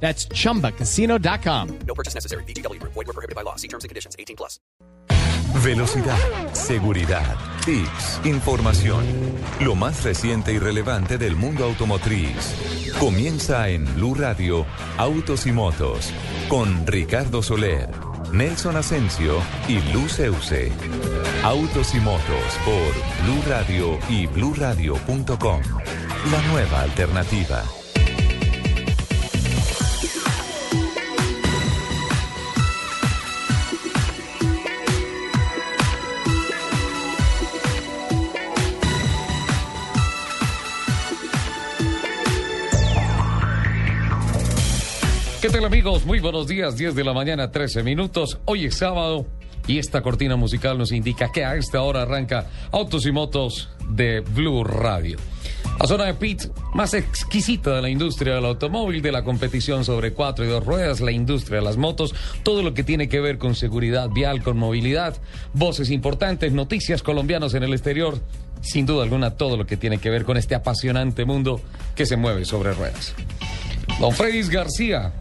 That's chumbacasino.com. No purchase necessary. BGW. Void were prohibited by law. See terms and conditions. 18 plus. Velocidad, seguridad, tips, información. Lo más reciente y relevante del mundo automotriz. Comienza en Blue Radio, Autos y Motos, con Ricardo Soler, Nelson Asensio y Luz Euse. Autos y Motos por Blue Radio y bluradio.com. La nueva alternativa. ¿Qué tal amigos? Muy buenos días, 10 de la mañana, 13 minutos. Hoy es sábado y esta cortina musical nos indica que a esta hora arranca Autos y Motos de Blue Radio. La zona de pit más exquisita de la industria del automóvil, de la competición sobre cuatro y dos ruedas, la industria de las motos, todo lo que tiene que ver con seguridad vial, con movilidad, voces importantes, noticias colombianos en el exterior, sin duda alguna todo lo que tiene que ver con este apasionante mundo que se mueve sobre ruedas. Don Fredis García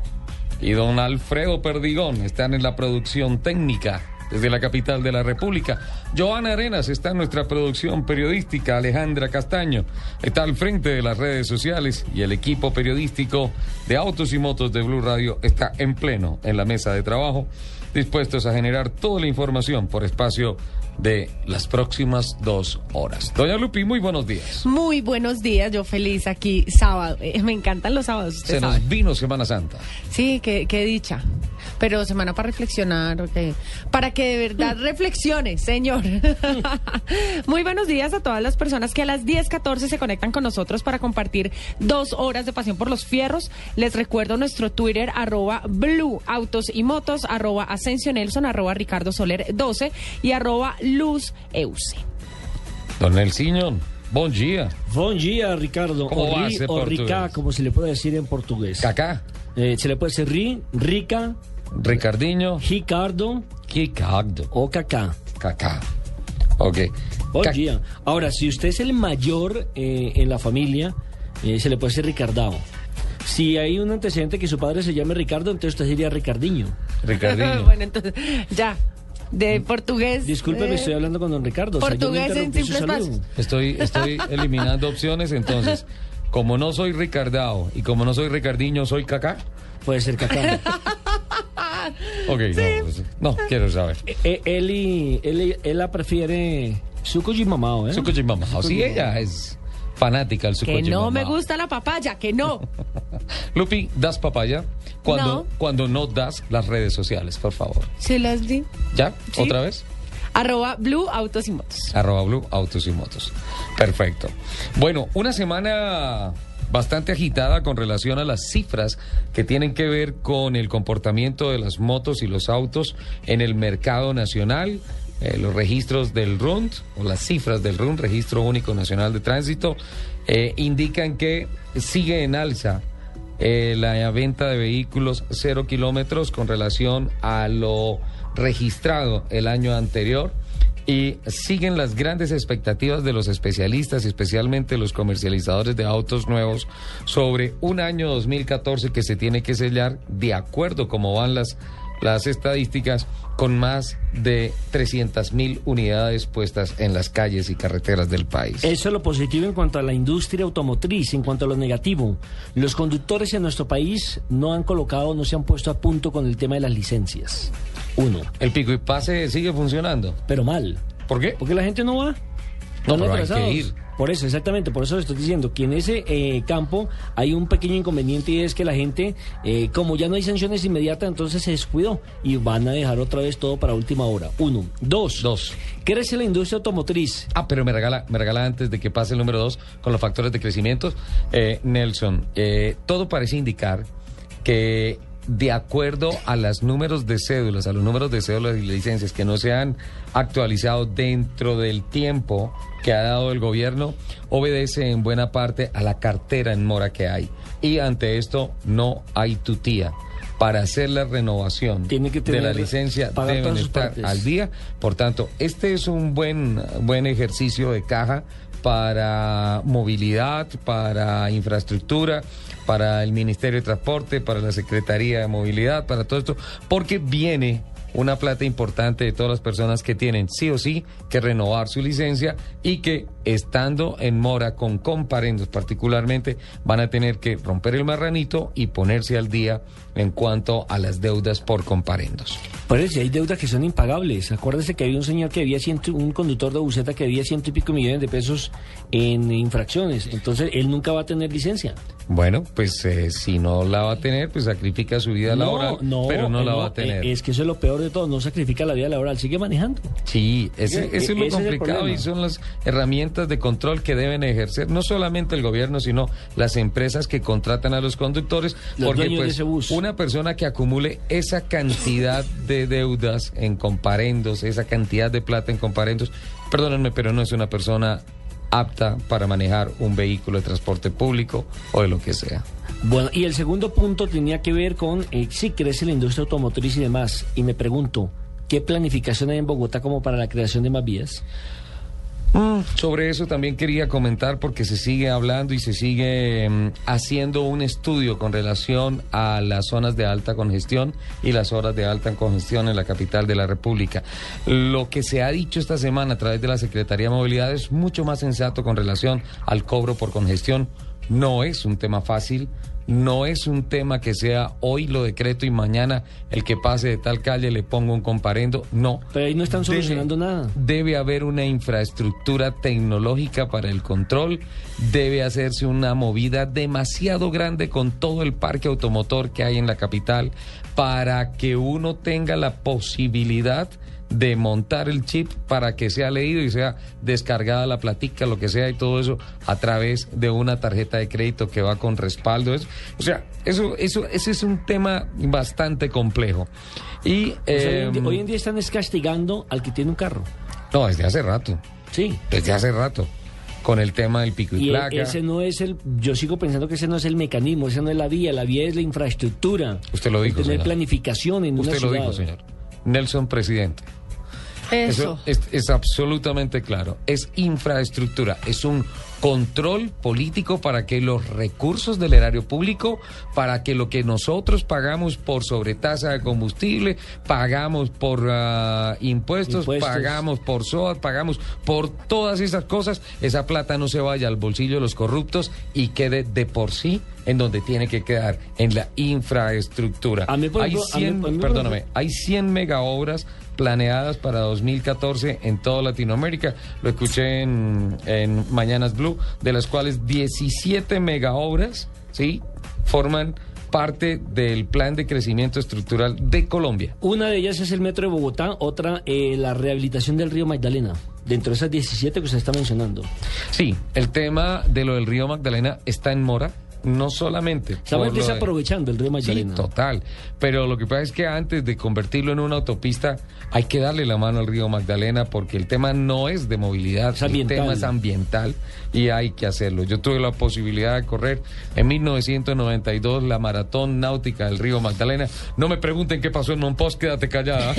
y don Alfredo Perdigón están en la producción técnica desde la capital de la República. Joana Arenas está en nuestra producción periodística. Alejandra Castaño está al frente de las redes sociales y el equipo periodístico de Autos y Motos de Blue Radio está en pleno en la mesa de trabajo, dispuestos a generar toda la información por espacio de las próximas dos horas. Doña Lupi, muy buenos días. Muy buenos días, yo feliz aquí sábado. Eh, me encantan los sábados, usted Se sabe. nos vino Semana Santa. Sí, qué, qué dicha. Pero semana para reflexionar, ok. para que de verdad reflexione, señor. Muy buenos días a todas las personas que a las 10.14 se conectan con nosotros para compartir dos horas de pasión por los fierros. Les recuerdo nuestro Twitter, arroba Blue Autos y Motos, arroba Asensio Nelson, arroba Ricardo Soler 12 y arroba Luz Euse. Don Nelsinho, bom dia. Bom dia, Ricardo. ¿Cómo o va ri ese o rica, como se le puede decir en portugués. Cacá, Eh, se le puede decir ri, rica, Ricardinho, Ricardo Ricardo, o cacá. Cacá. Ok. Ca- dia. Ahora, si usted es el mayor eh, en la familia, eh, se le puede decir Ricardao. Si hay un antecedente que su padre se llame Ricardo, entonces usted sería Ricardiño. Ricardinho. bueno, entonces, ya. De portugués. Discúlpeme, eh, estoy hablando con don Ricardo. o sea, Portugués en simples pasos. Estoy, estoy eliminando opciones, entonces, como no soy Ricardao y como no soy Ricardinho, soy Cacá. Puede ser cacá. Ok, no, pues, no, quiero saber. Eh, él, y, él, y- él la prefiere suco y mamao, ¿eh? Suco Mamá. Suco Sí, y ella es fanática del suco Que no me gusta la papaya, que no. Lupi, ¿das papaya? Cuando, No. cuando no das las redes sociales, por favor. Sí, las di. ¿Ya? Sí. ¿Otra vez? Arroba Blue Autos y Motos. Arroba Blue, autos y motos. Perfecto. Bueno, una semana bastante agitada con relación a las cifras que tienen que ver con el comportamiento de las motos y los autos en el mercado nacional. Eh, los registros del RUND, o las cifras del RUND, Registro Único Nacional de Tránsito, eh, indican que sigue en alza eh, la venta de vehículos cero kilómetros con relación a lo registrado el año anterior. Y siguen las grandes expectativas de los especialistas especialmente los comercializadores de autos nuevos sobre un año 2014 que se tiene que sellar de acuerdo como van las, las estadísticas con más de 300 mil unidades puestas en las calles y carreteras del país. Eso es lo positivo en cuanto a la industria automotriz, en cuanto a lo negativo. Los conductores en nuestro país no han colocado, no se han puesto a punto con el tema de las licencias. Uno, El pico y pase sigue funcionando. pero mal. ¿Por qué? Porque la gente no va. No, Van pero hay que ir. Por eso, exactamente, por eso le estoy diciendo que en ese eh, campo hay un pequeño inconveniente y es que la gente, eh, como ya no hay sanciones inmediatas, entonces se descuidó y van a dejar otra vez todo para última hora. Uno. Dos. Dos. Crece la industria automotriz. Ah, pero me regala, me regala antes de que pase el número dos con los factores de crecimiento. Eh, Nelson, eh, todo parece indicar que de acuerdo a los números de cédulas, a los números de cédulas y licencias que no se han actualizado dentro del tiempo que ha dado el gobierno, obedece en buena parte a la cartera en mora que hay. Y ante esto no hay tutía. Para hacer la renovación Tiene que de tener- la licencia deben estar partes. al día. Por tanto, este es un buen, buen ejercicio de caja para movilidad, para infraestructura, para el Ministerio de Transporte, para la Secretaría de Movilidad, para todo esto, porque viene una plata importante de todas las personas que tienen sí o sí que renovar su licencia y que estando en mora con comparendos particularmente van a tener que romper el marranito y ponerse al día en cuanto a las deudas por comparendos. Por eso, hay deudas que son impagables. Acuérdese que había un señor que había ciento, un conductor de buseta que había ciento y pico millones de pesos en infracciones. Entonces, él nunca va a tener licencia. Bueno, pues eh, si no la va a tener, pues sacrifica su vida laboral, pero no, la va a tener. eh, Es que eso es lo peor de todo. No sacrifica la vida laboral, sigue manejando. Sí, ese, es lo ese complicado y son las herramientas de control que deben ejercer no solamente el gobierno, sino las empresas que contratan a los conductores, Los porque dueños de pues ese bus. una persona que acumule esa cantidad de deudas en comparendos, esa cantidad de plata en comparendos, perdónenme, pero no es una persona apta para manejar un vehículo de transporte público o de lo que sea. Bueno, y el segundo punto tenía que ver con eh, si crece la industria automotriz y demás. Y me pregunto, ¿qué planificación hay en Bogotá como para la creación de más vías? Mm, Sobre eso también quería comentar porque se sigue hablando y se sigue mm, haciendo un estudio con relación a las zonas de alta congestión y las horas de alta congestión en la capital de la República. Lo que se ha dicho esta semana a través de la Secretaría de Movilidad es mucho más sensato con relación al cobro por congestión. No es un tema fácil. No es un tema que sea hoy lo decreto y mañana el que pase de tal calle le pongo un comparendo. No. Pero ahí no están Debe- solucionando nada. Debe haber una infraestructura tecnológica para el control, debe hacerse una movida demasiado grande con todo el parque automotor que hay en la capital para que uno tenga la posibilidad de montar el chip para que sea leído y sea descargada la platica, lo que sea, y todo eso a través de una tarjeta de crédito que va con respaldo. Eso- o sea, eso, eso, ese es un tema bastante complejo. Y O sea, hoy, en día, em, hoy en día están es castigando al que tiene un carro. no, desde hace rato. Sí. Desde hace rato. Con el tema del pico y, Y e- placa. ese no es el, yo sigo pensando que ese no es el mecanismo, esa no es la vía, la vía es la infraestructura. Usted lo dijo, Tener señor. planificación en Usted una lo ciudad. dijo, señor. Nelson, presidente. Eso. es, es absolutamente claro. Es infraestructura, es un control político para que los recursos del erario público, para que lo que nosotros pagamos por sobretasa de combustible, pagamos por ah, impuestos, Impuestos. pagamos por SOAT, pagamos por todas esas cosas, esa plata no se vaya al bolsillo de los corruptos y quede de por sí en donde tiene que quedar, en la infraestructura. A mí, por hay ejemplo, a mí- 100, a mí, por perdóname, hay 100 megaobras planeadas para 2014 en toda Latinoamérica. Lo escuché en, en Mañanas Blue, de las cuales 17 megaobras, ¿sí? Forman parte del plan de crecimiento estructural de Colombia. Una de ellas es el metro de Bogotá, otra eh, la rehabilitación del río Magdalena. Dentro de esas 17 que usted está mencionando. Sí, el tema de lo del río Magdalena está en mora, no solamente. Estamos desaprovechando el río Magdalena. Sí, total. Pero lo que pasa es que antes de convertirlo en una autopista, hay que darle la mano al río Magdalena porque el tema no es de movilidad, Es el tema es ambiental y hay que hacerlo. Yo tuve la posibilidad de correr en 1992 la maratón náutica del río Magdalena. No me pregunten qué pasó en Monpós, quédate callada.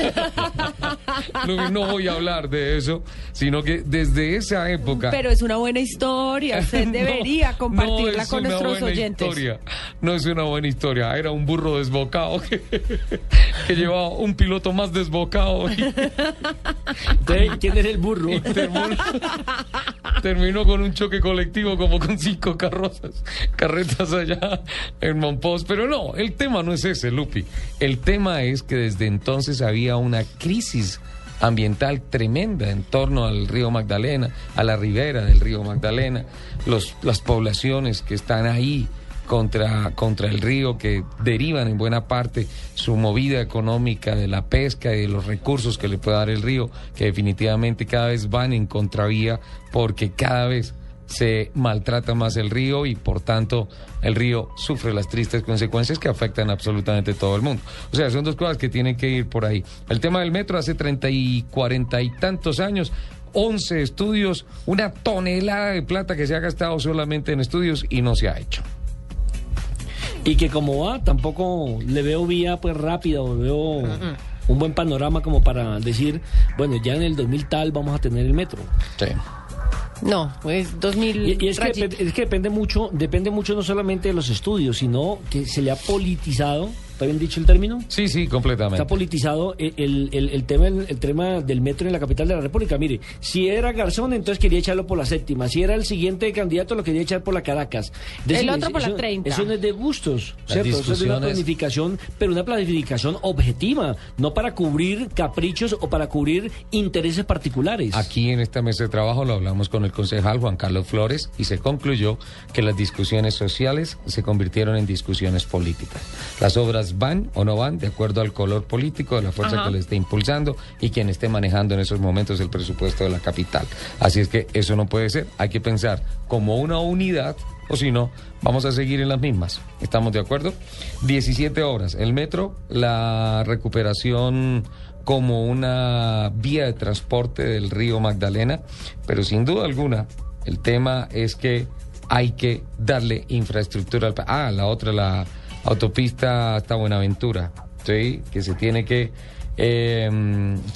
no, no voy a hablar de eso, sino que desde esa época... Pero es una buena historia. Usted No, debería no compartirla es con una nuestros buena oyentes. historia. No es una buena historia. Era un burro desbocado que, que llevaba un piloto más desbocado y, ¿Quién es el burro? terminó con un choque colectivo como con cinco carrozas, carretas allá en Monpós. Pero no, el tema no es ese, Lupi. El tema es que desde entonces había una crisis ambiental tremenda en torno al río Magdalena, a la ribera del río Magdalena, los, las poblaciones que están ahí contra, contra el río, que derivan en buena parte su movida económica de la pesca y de los recursos que le puede dar el río, que definitivamente cada vez van en contravía porque cada vez se maltrata más el río y por tanto el río sufre las tristes consecuencias que afectan absolutamente todo el mundo. O sea, son dos cosas que tienen que ir por ahí. El tema del metro hace 30 y 40 y tantos años. 11 estudios, una tonelada de plata que se ha gastado solamente en estudios y no se ha hecho. Y que como va, tampoco le veo vía pues rápida o veo un buen panorama como para decir, bueno, ya en el 2000 tal vamos a tener el metro. Sí. No, pues 2000. Y, y es, que, es que depende mucho, depende mucho no solamente de los estudios, sino que se le ha politizado, ¿está bien dicho el término? Sí, sí, completamente. Está politizado el, el- tema, el, tema del metro en la capital de la República. Mire, si era Garzón, entonces quería echarlo por la séptima. Si era el siguiente candidato, lo quería echar por la Caracas. El otro por la eso- 30. Eso no es de gustos, Las ¿cierto? Eso es de una planificación, pero una planificación objetiva, no para cubrir caprichos o para cubrir intereses particulares. Aquí en esta mesa de trabajo lo hablamos con el concejal Juan Carlos Flores y se concluyó que las discusiones sociales se convirtieron en discusiones políticas. Las obras van o no van de acuerdo al color político de la fuerza Ajá. que le esté impulsando y quien esté manejando en esos momentos el presupuesto de la capital. Así es que eso no puede ser. Hay que pensar como una unidad o si no, vamos a seguir en las mismas. ¿Estamos de acuerdo? 17 horas. El metro, la recuperación como una vía de transporte del río Magdalena, pero sin duda alguna, el tema es que hay que darle infraestructura al país. Ah, la otra, la autopista hasta Buenaventura, ¿sí? que se tiene que eh,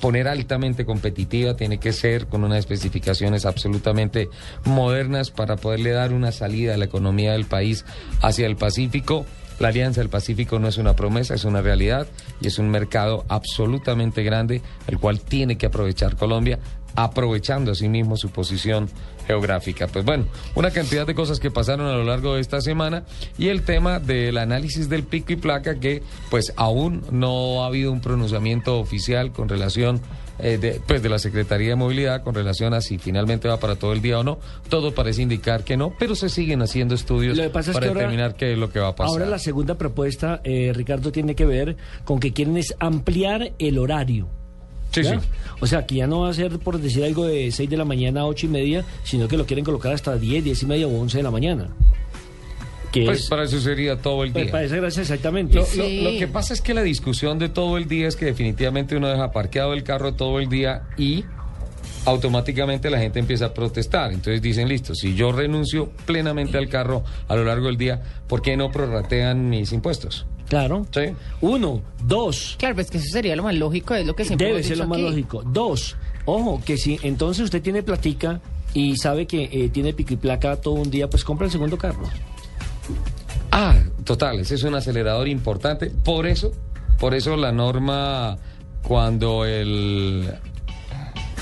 poner altamente competitiva, tiene que ser con unas especificaciones absolutamente modernas para poderle dar una salida a la economía del país hacia el Pacífico. La Alianza del Pacífico no es una promesa, es una realidad y es un mercado absolutamente grande, el cual tiene que aprovechar Colombia, aprovechando asimismo su posición geográfica. Pues bueno, una cantidad de cosas que pasaron a lo largo de esta semana y el tema del análisis del pico y placa que pues aún no ha habido un pronunciamiento oficial con relación eh, de, pues de la Secretaría de Movilidad con relación a si finalmente va para todo el día o no. Todo parece indicar que no, pero se siguen haciendo estudios Lo que pasa es para ahora- determinar qué es lo que va a pasar. Ahora la segunda propuesta, eh, Ricardo, tiene que ver con que quieren es ampliar el horario. Sí, sí. O sea, que ya no va a ser, por decir algo, de 6 de la mañana a 8 y media, sino que lo quieren colocar hasta 10, 10 y media o 11 de la mañana. Que Pues es, para eso sería todo el pues, día. para esa gracia exactamente. Lo, lo que pasa es que la discusión de todo el día es que definitivamente uno deja parqueado el carro todo el día y automáticamente la gente empieza a protestar. Entonces dicen, listo, si yo renuncio plenamente al carro a lo largo del día, ¿por qué no prorratean mis impuestos? Claro. Sí. Uno, dos, Claro, pues que eso sería lo más lógico, es lo que siempre debe hemos ser dicho lo más aquí. lógico. Dos, ojo, que si entonces usted tiene platica y sabe que eh, tiene pico y placa todo un día, pues compra el segundo carro. Ah, total, ese es un acelerador importante. Por eso, por eso la norma, cuando el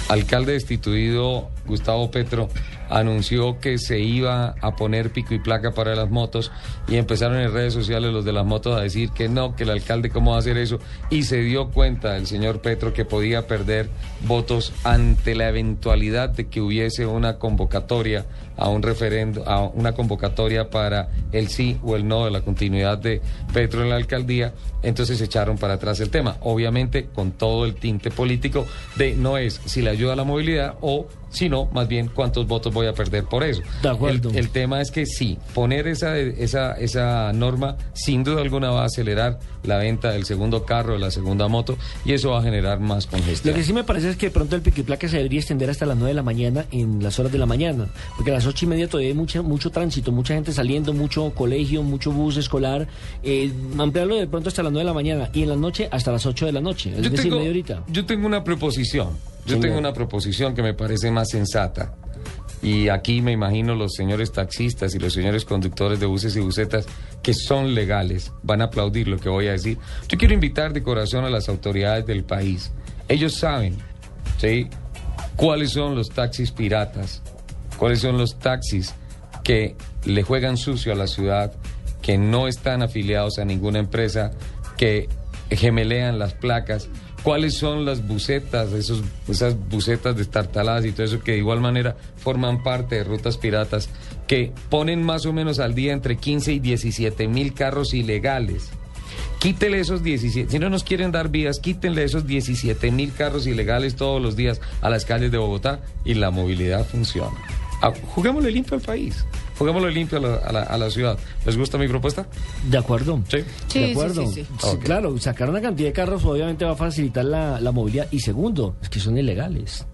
alcalde destituido Gustavo Petro anunció que se iba a poner pico y placa para las motos y empezaron en redes sociales los de las motos a decir que no, que el alcalde cómo va a hacer eso y se dio cuenta el señor Petro que podía perder votos ante la eventualidad de que hubiese una convocatoria a un referendo, a una convocatoria para el sí o el no de la continuidad de Petro en la alcaldía, entonces echaron para atrás el tema, obviamente con todo el tinte político de no es si le ayuda a la movilidad o si no, más bien cuántos votos voy a perder por eso. De acuerdo. El, el tema es que sí, poner esa, esa, esa norma sin duda alguna va a acelerar la venta del segundo carro, de la segunda moto, y eso va a generar más Lo congestión. que sí me parece es que de pronto el pico y placa se debería extender hasta las 9 de la mañana en las horas de la mañana, porque a las ocho y media todavía hay mucha, mucho tránsito, mucha gente saliendo, mucho colegio, mucho bus escolar. Eh, ampliarlo de pronto hasta las 9 de la mañana y en la noche hasta las 8 de la noche, es Yo decir, tengo, media horita. yo tengo una proposición, yo Señor. tengo una proposición que me parece más sensata. Y aquí me imagino los señores taxistas y los señores conductores de buses y busetas que son legales van a aplaudir lo que voy a decir. Yo quiero invitar de corazón a las autoridades del país. Ellos saben, ¿sí? ¿Cuáles son los taxis piratas? ¿Cuáles son los taxis que le juegan sucio a la ciudad, que no están afiliados a ninguna empresa, que gemelean las placas? ¿Cuáles son las bucetas, esos, esas bucetas destartaladas y todo eso que de igual manera forman parte de rutas piratas, que ponen más o menos al día entre 15 y 17 mil carros ilegales? Quítele esos 17, si no nos quieren dar vías, quítenle esos 17 mil carros ilegales todos los días a las calles de Bogotá y la movilidad funciona. Ah, juguémosle limpio al país. Juguémosle limpio a la, a la- a la ciudad. ¿Les gusta mi propuesta? De acuerdo. Sí. Sí, de sí, acuerdo. sí, sí. Sí, Ok. Claro, sacar una cantidad de carros obviamente va a facilitar la, la movilidad. Y segundo, es que son ilegales.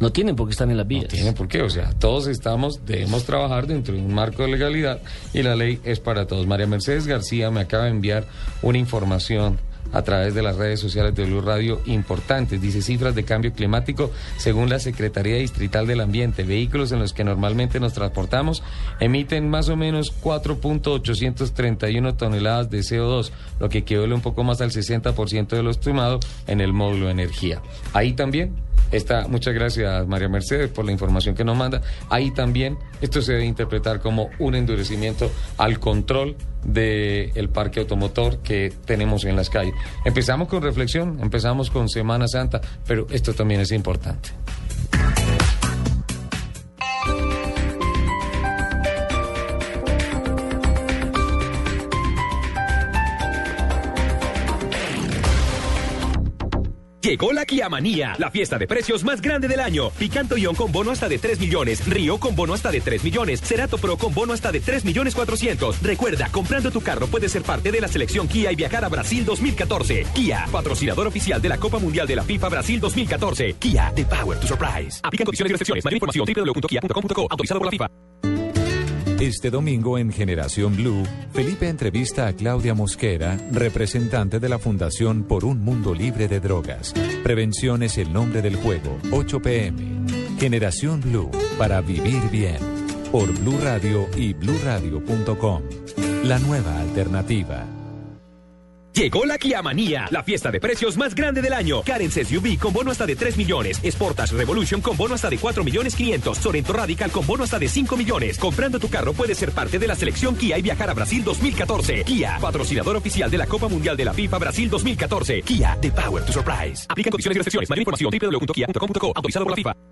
No tienen por qué estar en las vías. No tiene por qué, o sea, todos estamos, debemos trabajar dentro de un marco de legalidad y la ley es para todos. María Mercedes García me acaba de enviar una información a través de las redes sociales de Blue Radio importantes. Dice cifras de cambio climático según la Secretaría Distrital del Ambiente. Vehículos en los que normalmente nos transportamos emiten más o menos 4.831 toneladas de CO2, lo que equivale un poco más al 60% de lo estimado en el módulo de energía. Ahí también Está, muchas gracias María Mercedes por la información que nos manda. Ahí también esto se debe interpretar como un endurecimiento al control del parque automotor que tenemos en las calles. Empezamos con reflexión, empezamos con Semana Santa, pero esto también es importante. Llegó la Kia Manía, la fiesta de precios más grande del año. Picanto Ion con bono hasta de 3 millones, Río con bono hasta de 3 millones, Cerato Pro con bono hasta de 3 millones 400. Recuerda, comprando tu carro puedes ser parte de la selección Kia y viajar a Brasil 2014. Kia, patrocinador oficial de la Copa Mundial de la FIFA Brasil 2014. Kia, the power to surprise. Aplican condiciones y restricciones. Mayor información www.kia.com.co. Autorizado por la FIFA. Este domingo en Generación Blue, Felipe entrevista a Claudia Mosquera, representante de la Fundación por un Mundo Libre de Drogas. Prevención es el nombre del juego, 8 pm. Generación Blue, para vivir bien. Por Blue Radio y bluradio.com. La nueva alternativa. Llegó la Kia Manía, la fiesta de precios más grande del año. Karen SUV con bono hasta de 3 millones. Sportage Revolution con bono hasta de 4 millones 500. Sorento Radical con bono hasta de 5 millones. Comprando tu carro puedes ser parte de la selección Kia y viajar a Brasil 2014. Kia, patrocinador oficial de la Copa Mundial de la FIFA Brasil 2014. Kia, the power to surprise. Aplican condiciones y restricciones. Mayor información www.kia.com.co. Autorizado por la FIFA.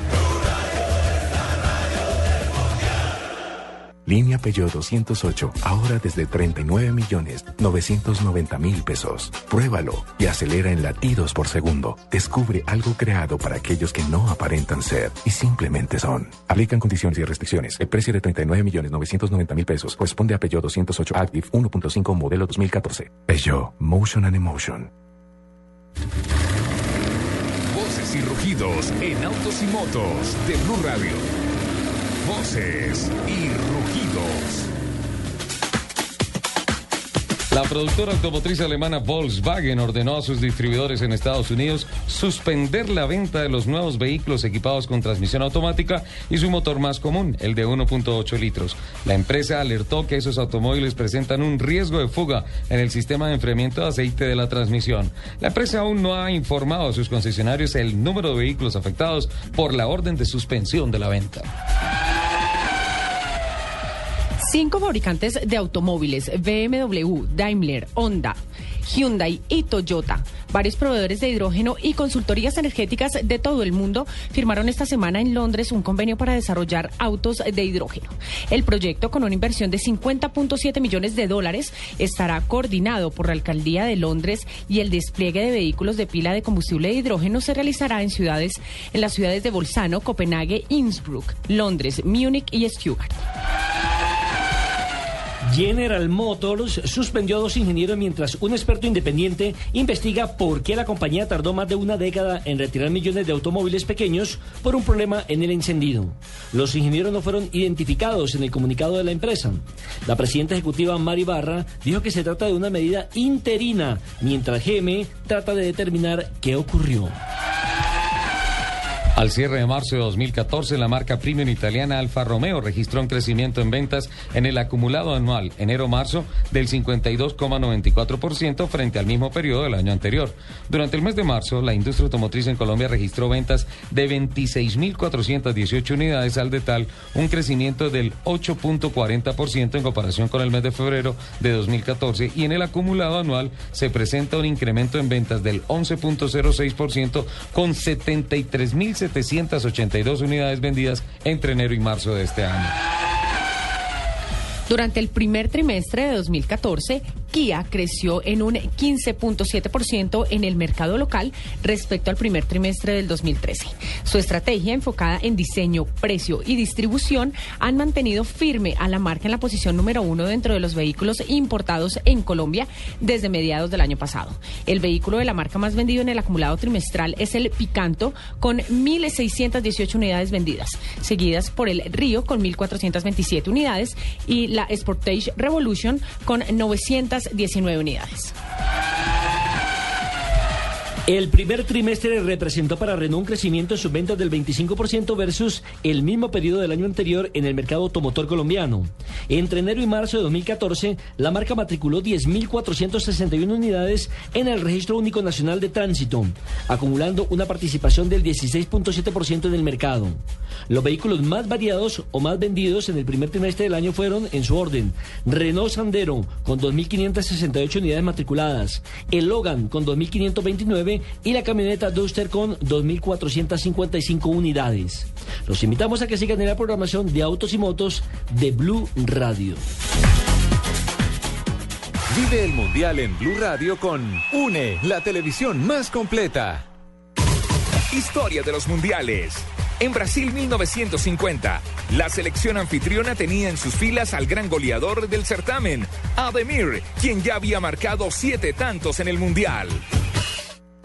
Línea Peugeot 208, ahora desde 39 millones 990 mil pesos. Pruébalo y acelera en latidos por segundo. Descubre algo creado para aquellos que no aparentan ser y simplemente son. Aplican condiciones y restricciones. El precio de 39 millones 990 mil pesos corresponde a Peugeot 208 Active 1.5 modelo 2014. Peugeot, Motion and Emotion. Voces y rugidos en autos y motos de Blue Radio. Voces y rugidos. La productora automotriz alemana Volkswagen ordenó a sus distribuidores en Estados Unidos suspender la venta de los nuevos vehículos equipados con transmisión automática y su motor más común, el de 1.8 litros. La empresa alertó que esos automóviles presentan un riesgo de fuga en el sistema de enfriamiento de aceite de la transmisión. La empresa aún no ha informado a sus concesionarios el número de vehículos afectados por la orden de suspensión de la venta. Cinco fabricantes de automóviles, BMW, Daimler, Honda, Hyundai y Toyota, varios proveedores de hidrógeno y consultorías energéticas de todo el mundo firmaron esta semana en Londres un convenio para desarrollar autos de hidrógeno. El proyecto, con una inversión de 50.7 millones de dólares, estará coordinado por la Alcaldía de Londres y el despliegue de vehículos de pila de combustible de hidrógeno se realizará en ciudades, en las ciudades de Bolzano, Copenhague, Innsbruck, Londres, Múnich y Stuttgart. General Motors suspendió a dos ingenieros mientras un experto independiente investiga por qué la compañía tardó más de una década en retirar millones de automóviles pequeños por un problema en el encendido. Los ingenieros no fueron identificados en el comunicado de la empresa. La presidenta ejecutiva Mari Barra dijo que se trata de una medida interina mientras GM trata de determinar qué ocurrió. Al cierre de marzo de 2014, la marca premium italiana Alfa Romeo registró un crecimiento en ventas en el acumulado anual enero-marzo del 52,94% frente al mismo periodo del año anterior. Durante el mes de marzo, la industria automotriz en Colombia registró ventas de 26.418 unidades, al de tal un crecimiento del 8.40% en comparación con el mes de febrero de 2014 y en el acumulado anual se presenta un incremento en ventas del 11.06% con 73.000 782 unidades vendidas entre enero y marzo de este año. Durante el primer trimestre de 2014, Kia creció en un 15.7% en el mercado local respecto al primer trimestre del 2013. Su estrategia enfocada en diseño, precio y distribución han mantenido firme a la marca en la posición número uno dentro de los vehículos importados en Colombia desde mediados del año pasado. El vehículo de la marca más vendido en el acumulado trimestral es el Picanto con 1.618 unidades vendidas, seguidas por el Río con 1.427 unidades y la Sportage Revolution con 919 unidades. El primer trimestre representó para Renault un crecimiento en sus ventas del 25% versus el mismo periodo del año anterior en el mercado automotor colombiano. Entre enero y marzo de 2014, la marca matriculó 10.461 unidades en el Registro Único Nacional de Tránsito, acumulando una participación del 16.7% en el mercado. Los vehículos más variados o más vendidos en el primer trimestre del año fueron, en su orden, Renault Sandero con 2.568 unidades matriculadas, el Logan con 2.529 y la camioneta Duster con 2.455 unidades. Los invitamos a que sigan en la programación de Autos y Motos de Blue Radio. Vive el Mundial en Blue Radio con UNE, la televisión más completa. Historia de los mundiales. En Brasil 1950, la selección anfitriona tenía en sus filas al gran goleador del certamen, Ademir, quien ya había marcado siete tantos en el mundial.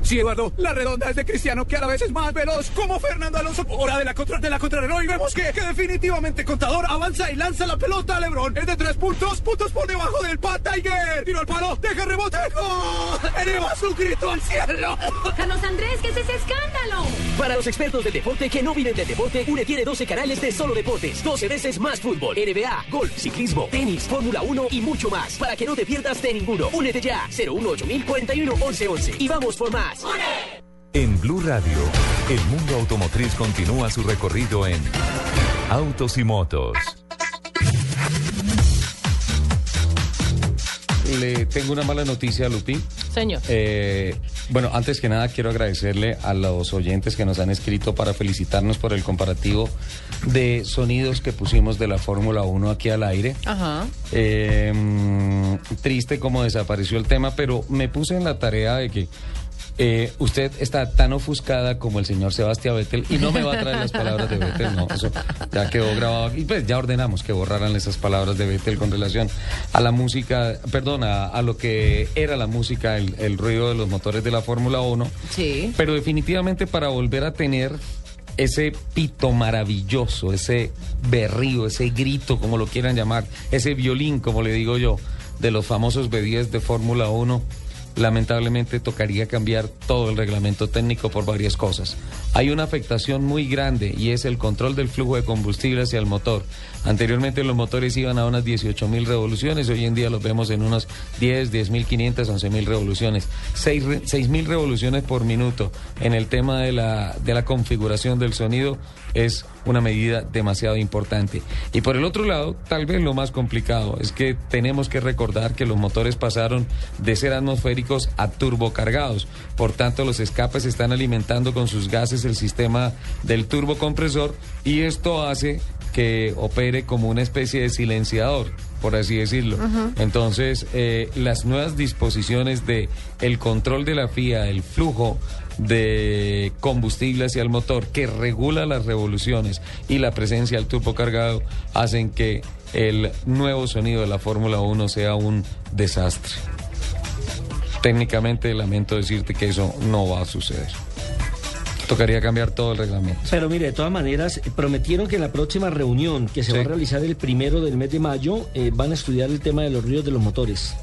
Sí, Eduardo, la redonda es de Cristiano, que a la vez es más veloz, como Fernando Alonso. Hora de la contra de la contrarreloj y vemos que, que definitivamente Contador avanza y lanza la pelota a Lebron. Es de tres puntos, puntos por debajo del Pat Tiger. Tiro al palo, deja rebote. ¡Gol! Eleva su grito al cielo. Carlos Andrés, ¿qué es ese escándalo? Para los expertos del deporte que no viven del deporte, UNE tiene 12 canales de solo deportes, 12 veces más fútbol, NBA, golf, ciclismo, tenis, Fórmula 1 y mucho más. Para que no te pierdas de ninguno. Únete ya, 018041 1111 y vamos por más. En Blue Radio, el mundo automotriz continúa su recorrido en Autos y Motos. Le tengo una mala noticia, Lupi. Señor. Eh, bueno, antes que nada quiero agradecerle a los oyentes que nos han escrito para felicitarnos por el comparativo de sonidos que pusimos de la Fórmula 1 aquí al aire. Ajá. Eh, mm, triste como desapareció el tema, pero me puse en la tarea de que eh, usted está tan ofuscada como el señor Sebastián Vettel y no me va a traer las palabras de Vettel, no, eso ya quedó grabado y pues ya ordenamos que borraran esas palabras de Vettel con relación a la música, perdón, a, a lo que era la música, el, el ruido de los motores de la Fórmula 1, Sí. pero definitivamente para volver a tener ese pito maravilloso, ese berrío, ese grito, como lo quieran llamar, ese violín, como le digo yo, de los famosos B10 de Fórmula 1, lamentablemente tocaría cambiar todo el reglamento técnico por varias cosas. Hay una afectación muy grande y es el control del flujo de combustible hacia el motor. Anteriormente los motores iban a unas 18 mil revoluciones, hoy en día los vemos en unos 10, 10 mil 500, 11 mil revoluciones, 6 mil revoluciones por minuto. En el tema de la, de la configuración del sonido es una medida demasiado importante. Y por el otro lado, tal vez lo más complicado es que tenemos que recordar que los motores pasaron de ser atmosféricos a turbocargados. Por tanto, los escapes están alimentando con sus gases el sistema del turbocompresor y esto hace que opere como una especie de silenciador, por así decirlo. Entonces, eh, las nuevas disposiciones de el control de la FIA, el flujo de combustible hacia el motor que regula las revoluciones y la presencia del turbo cargado hacen que el nuevo sonido de la Fórmula 1 sea un desastre. Técnicamente lamento decirte que eso no va a suceder. Tocaría cambiar todo el reglamento. Pero mire, de todas maneras, prometieron que en la próxima reunión que se Sí. va a realizar el primero del mes de mayo, eh, van a estudiar el tema de los ríos de los motores.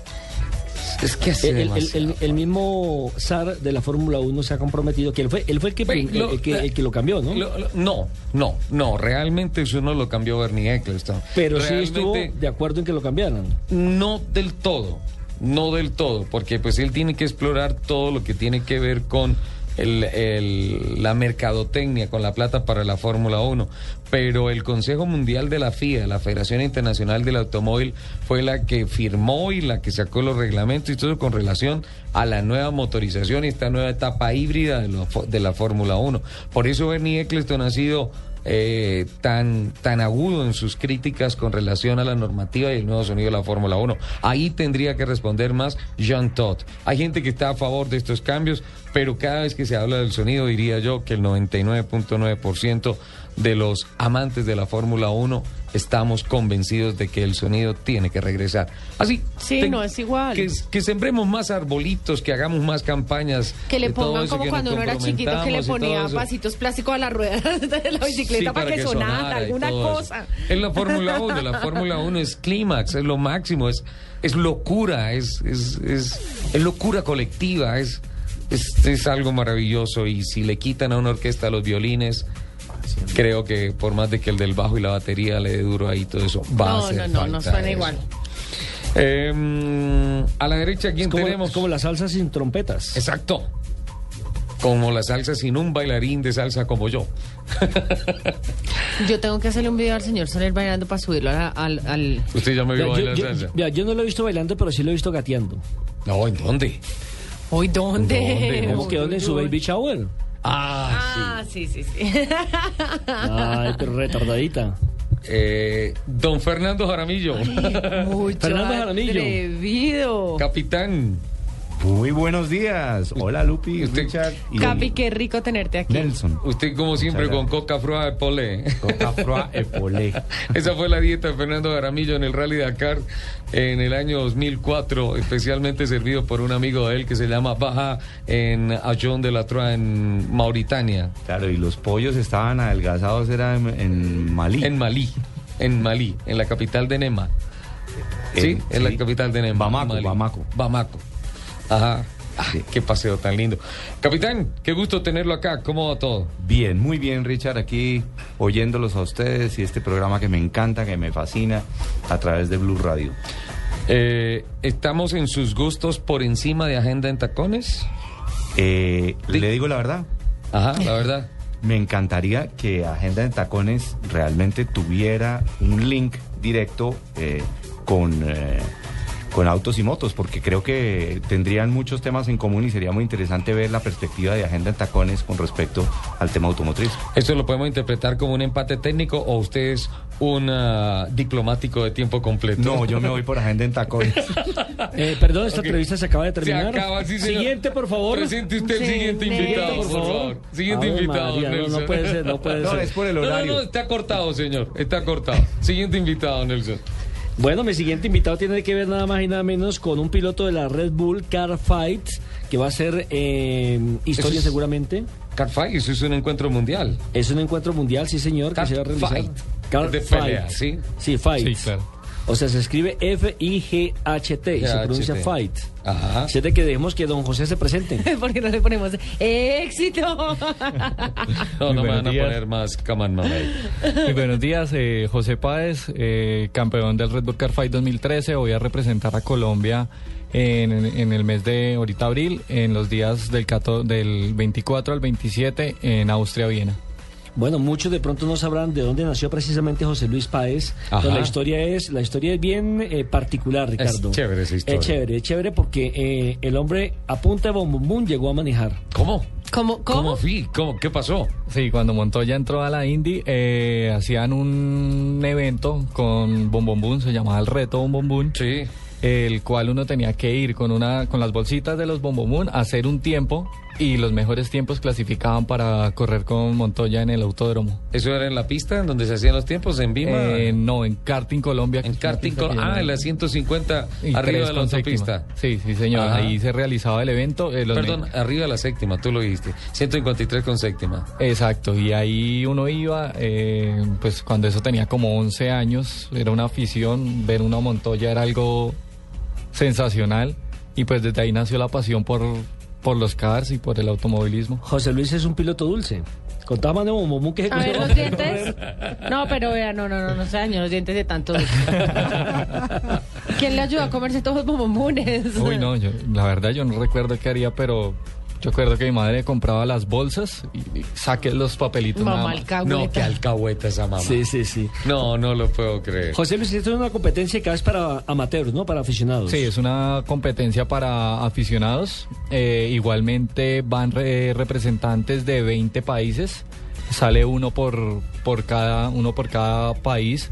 Es que hace el, el- el- demasiado. el mismo SAR de la Fórmula 1 se ha comprometido, que él fue, él fue el, que, lo- el que, el que lo cambió, ¿no? Lo- lo- no, no, no, realmente eso no lo cambió Bernie Eccleston. Pero sí Realmente, estuvo de acuerdo en que lo cambiaran. No del todo, no del todo, porque pues él tiene que explorar todo lo que tiene que ver con el- el- la mercadotecnia, con la plata para la Fórmula 1. Pero el Consejo Mundial de la FIA, la Federación Internacional del Automóvil, fue la que firmó y la que sacó los reglamentos y todo con relación a la nueva motorización y esta nueva etapa híbrida de, de la Fórmula 1. Por eso Bernie Eccleston ha sido eh, tan, tan agudo en sus críticas con relación a la normativa y el nuevo sonido de la Fórmula 1. Ahí tendría que responder más Jean Todt. Hay gente que está a favor de estos cambios, pero cada vez que se habla del sonido diría yo que el 99.9% de los amantes de la Fórmula 1 estamos convencidos de que el sonido tiene que regresar. Así. Sí, no es igual. Que, que sembremos más arbolitos, que hagamos más campañas. Que le pongan como que cuando uno era chiquito que le ponía pasitos plásticos a las ruedas de la bicicleta Sí, para, que, sonara, y alguna cosa. Es la Fórmula 1, la Fórmula 1 es clímax, es lo máximo, es, es locura, es, es, es, es locura colectiva, es, es, es algo maravilloso y si le quitan a una orquesta los violines, creo que por más de que el del bajo y la batería le dé duro ahí todo eso, va a No, hacer no, no, no falta suena eso. igual. Eh, a la derecha, ¿quién Es como, tenemos? es como la salsa sin trompetas. Exacto. Como la salsa sin un bailarín de salsa como yo. Yo tengo que hacerle un video al señor Soler bailando para subirlo a la- al, al- Usted ya me vio bailar yo- salsa. vea, yo no lo he visto bailando, pero sí lo he visto gateando. No, ¿en dónde? ¿Hoy dónde? ¿Dónde? ¿Cómo quedó en su baby shower? Ah, Ah, sí, sí, sí. Ay, pero retardadita. Eh, don Fernando Jaramillo, Mucho Fernando Jaramillo. atrevido. capitán. Muy buenos días. Hola Lupi, Usted- Richard y Capi, qué rico tenerte aquí. Nelson. Usted como siempre con coca froa de polé. Coca Froa Epolé. Esa fue la dieta de Fernando Jaramillo en el Rally Dakar en el año 2004, especialmente servido por un amigo de él que se llama Baja en Ajon de la Troa en Mauritania, Claro, y los pollos estaban adelgazados, era en, en Malí. en Malí, en Malí, en la capital de Nema. Sí, en la capital de Nema. Bamako, Malí. Bamako. Bamako. Ajá. Ah, qué paseo tan lindo. Capitán, qué gusto tenerlo acá. ¿Cómo va todo? Bien, muy bien, Richard, aquí oyéndolos a ustedes y este programa que me encanta, que me fascina, a través de Blue Radio. Eh, ¿Estamos en sus gustos por encima de Agenda en Tacones? Eh, Le digo la verdad, Ajá, la verdad. me encantaría que Agenda de Tacones realmente tuviera un link directo eh, con, con autos y motos, porque creo que tendrían muchos temas en común y sería muy interesante ver la perspectiva de Agenda en Tacones con respecto al tema automotriz. ¿Esto lo podemos interpretar como un empate técnico o usted es un ah, diplomático de tiempo completo? No, yo me voy por Agenda en Tacones. Eh, perdón, esta entrevista se acaba de Se terminar. acaba, sí, señor. Siguiente, por favor. Presente usted el siguiente Nelson. invitado, Por favor. Siguiente Ave invitado, María, no, Nelson. no puede ser, no puede No, ser. es por el No, no, horario. no, está cortado, señor. Está cortado. Siguiente invitado, Nelson. Bueno, mi siguiente invitado tiene que ver nada más y nada menos con un piloto de la Red Bull Car Fight, que va a ser eh, historia es- seguramente. Car Fight, eso es un encuentro mundial. Es un encuentro mundial, sí señor, Car que se va a realizar. Fight. Car De pelea, ¿sí? Sí, Fight. Sí, claro. O sea, se escribe F-I-G-H-T y se pronuncia Fight. Ajá. De que dejemos que don José se presente. ¿Por qué no le ponemos éxito? No, no me buenos van a días. poner más Caman. Muy buenos días, eh, José Páez, eh, campeón del Red Bull Car Fight 2013. Voy a representar a Colombia en, en el mes de ahorita abril, en los días del, 14 del 24 al 27 en Austria, Viena. Bueno, muchos de pronto no sabrán de dónde nació precisamente José Luis Páez. Ajá. Pero la historia es, la historia es bien eh, particular, Ricardo. chévere esa historia. Es chévere, es chévere porque eh, el hombre a punta de bombón llegó a manejar. ¿Cómo? ¿Cómo? ¿Cómo ¿Cómo? fui? ¿Cómo? ¿Qué pasó? Sí, cuando Montoya entró a la Indy, eh, hacían un evento con Bom Bom Boom, se llamaba el reto Bom Bom Boom, Sí. el cual uno tenía que ir con una con las bolsitas de los Bom Bom Boom a hacer un tiempo y los mejores tiempos clasificaban para correr con Montoya en el autódromo. ¿Eso era en la pista en donde se hacían los tiempos? ¿En Vima? Eh, no, en karting Colombia. en karting. que Ah, en la 150, y arriba de la autopista. Sí, sí, señor. Ajá. Ahí se realizaba el evento. eh, Perdón, me- arriba de la séptima, tú lo dijiste. 153 con séptima. Exacto, y ahí uno iba, eh, pues cuando eso tenía como 11 años, era una afición, ver una Montoya era algo sensacional y pues desde ahí nació la pasión por, por los cars y por el automovilismo. José Luis es un piloto dulce. Contaba de Momomu que A ver, los dientes. No, pero vea, no, no, no, no se dañó los dientes de tanto. ¿Quién le ayudó a comerse todos los bombones? Uy, no, yo, la verdad yo no recuerdo qué haría, pero yo recuerdo que mi madre compraba las bolsas y, y saqué los papelitos. nada Mamá más. alcahueta. No, qué alcahueta esa mamá. Sí, sí, sí. No, no lo puedo creer. José Luis, esto es una competencia que es para amateurs, ¿no? Para aficionados. Sí, es una competencia para aficionados. Eh, igualmente van re- representantes de 20 países. Sale uno por, por, cada, uno por cada país,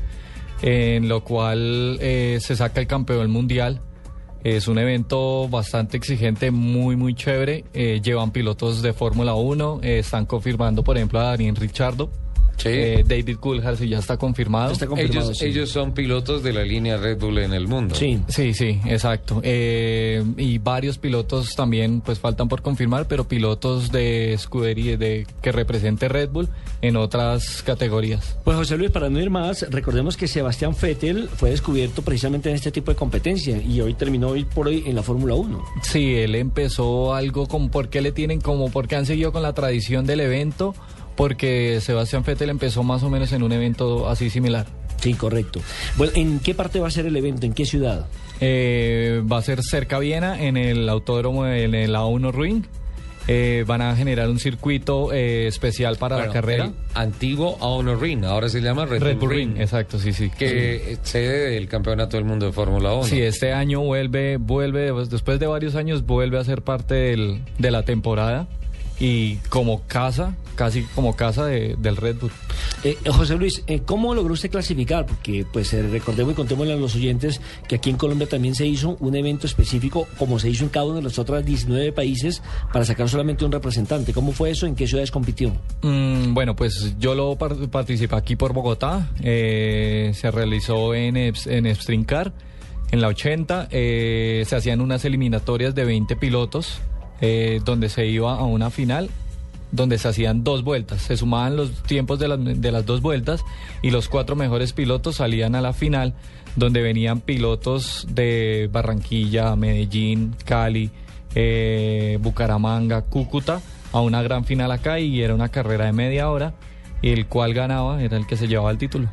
en lo cual eh, se saca el campeón mundial. Es un evento bastante exigente, muy, muy chévere. Eh, llevan pilotos de Fórmula 1. eh, están confirmando, por ejemplo, a Daniel Richardo. Eh, David Coulthard sí ya está confirmado. ellos, ellos son pilotos de la línea Red Bull en el mundo. Sí, sí, exacto. Eh, y varios pilotos también, pues faltan por confirmar, pero pilotos de escudería de que represente Red Bull en otras categorías. Pues José Luis, para no ir más, recordemos que Sebastián Vettel fue descubierto precisamente en este tipo de competencia y hoy terminó hoy por hoy en la Fórmula 1. Sí, él empezó algo como por qué le tienen como porque han seguido con la tradición del evento, porque Sebastián Vettel empezó más o menos en un evento así similar. Sí, correcto. Bueno, ¿en qué parte va a ser el evento? ¿En qué ciudad? Eh, va a ser cerca a Viena, en el autódromo, en el A1 Ring. Eh, van a generar un circuito eh, especial para Bueno, la carrera. antiguo Honor Ring, ahora se llama Red, Red Bull Ring, exacto, sí, sí. Que es sede del campeonato del mundo de Fórmula 1. Sí, este año vuelve, vuelve, pues, después de varios años vuelve a ser parte del- de la temporada y como casa, casi como casa de- del Red Bull. Eh, José Luis, eh, ¿cómo logró usted clasificar? Porque pues eh, recordemos y contémosle a los oyentes que aquí en Colombia también se hizo un evento específico, como se hizo en cada uno de los otros 19 países, para sacar solamente un representante. ¿Cómo fue eso? ¿En qué ciudades compitió? Mm, bueno, pues yo lo par- participé aquí por Bogotá, eh, se realizó en, Eps- en Epstrincar, en la 80, eh, se hacían unas eliminatorias de 20 pilotos, eh, donde se iba a una final, donde se hacían dos vueltas, se sumaban los tiempos de las, de las dos vueltas y los cuatro mejores pilotos salían a la final, donde venían pilotos de Barranquilla, Medellín, Cali, eh, Bucaramanga, Cúcuta, a una gran final acá y era una carrera de media hora y el cual ganaba era el que se llevaba el título.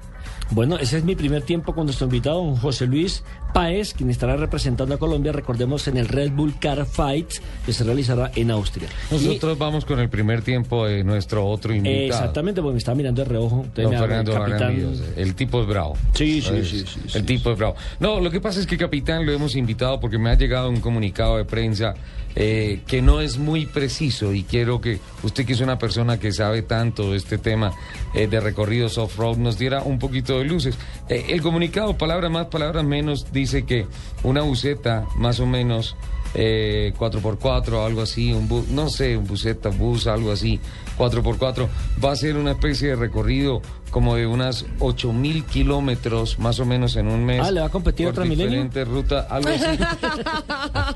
Bueno, ese es mi primer tiempo con nuestro invitado, don José Luis Páez, quien estará representando a Colombia, recordemos, en el Red Bull Car Fight, que se realizará en Austria. Nosotros vamos con el primer tiempo de nuestro otro invitado. exactamente, porque me estaba mirando de reojo. Me hago Fernando capitán. Aramillos, el tipo es bravo. Sí, sí, sí, sí, El tipo es bravo. No, lo que pasa es que Capitán lo hemos invitado porque me ha llegado un comunicado de prensa eh, que no es muy preciso y quiero que usted que es una persona que sabe tanto de este tema eh, de recorridos off-road nos diera un poquito de luces. Eh, el comunicado, palabras más, palabras menos, dice que una buseta más o menos eh, 4x4, algo así, un bus, no sé, un buseta, bus, algo así, 4x4, va a ser una especie de recorrido como de unas 8 mil kilómetros más o menos en un mes. Ah, ¿le va a competir por otra Milenio? diferentes rutas, algo así.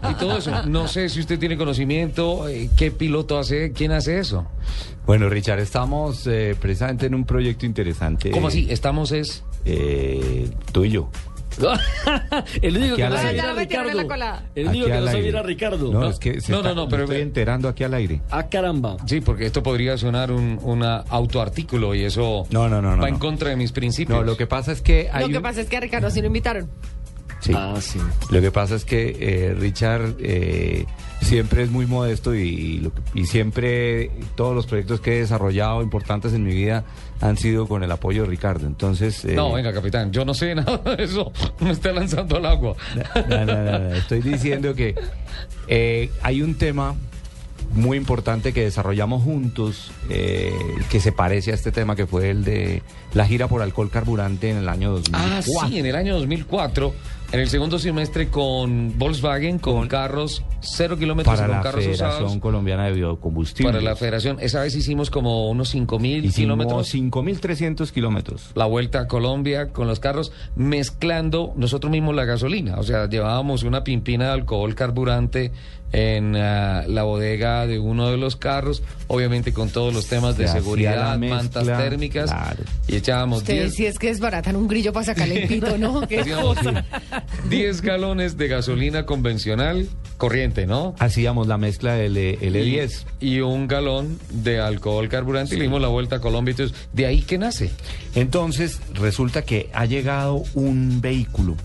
y todo eso. No sé si usted tiene conocimiento, eh, qué piloto hace, quién hace eso. Bueno, Richard, estamos eh, precisamente en un proyecto interesante. ¿Cómo así? Estamos es... Eh, tuyo. el único que no aire. sabía Ya era lo metieron en la Ricardo. El único que no sabía aire. era Ricardo. No, es que se no, está- no, no, pero- me estoy enterando aquí al aire. Ah, caramba. Sí, porque esto podría sonar un una autoartículo y eso No, no, no, no, va en contra de mis principios. No, lo que pasa es que hay Lo que un- pasa es que a Ricardo sí lo invitaron. Sí. Ah, sí. Lo que pasa es que eh, Richard eh, siempre es muy modesto y, que- y siempre todos los proyectos que he desarrollado importantes en mi vida han sido con el apoyo de Ricardo. Entonces, eh, No, venga, capitán, yo no sé nada de eso. Me está lanzando al agua. no, no, no, no, estoy diciendo que eh, hay un tema muy importante que desarrollamos juntos eh, que se parece a este tema que fue el de la gira por alcohol carburante en el año 2004. Ah, sí, en el año 2004, en el segundo semestre con Volkswagen, con, carros cero kilómetros para con la carros Federación usados. Colombiana de Biocombustibles. Para la federación, esa vez hicimos como unos 5 mil Hicimos kilómetros. 5.300 kilómetros. La vuelta a Colombia con los carros, mezclando nosotros mismos la gasolina. O sea, llevábamos una pimpina de alcohol carburante en ah, la bodega de uno de los carros, obviamente con todos los temas de Se seguridad, mezcla, mantas térmicas, claro. y echábamos Ustedes 10 sí es que desbaratan un grillo para sacarle el pito, ¿no? Qué Digamos, cosa. 10 galones de gasolina convencional corriente, ¿no? Hacíamos la mezcla del eh, L10. Y, y un galón de alcohol carburante y le dimos la vuelta a Colombia. Entonces, ¿de ahí qué nace? Entonces, resulta que ha llegado un vehículo,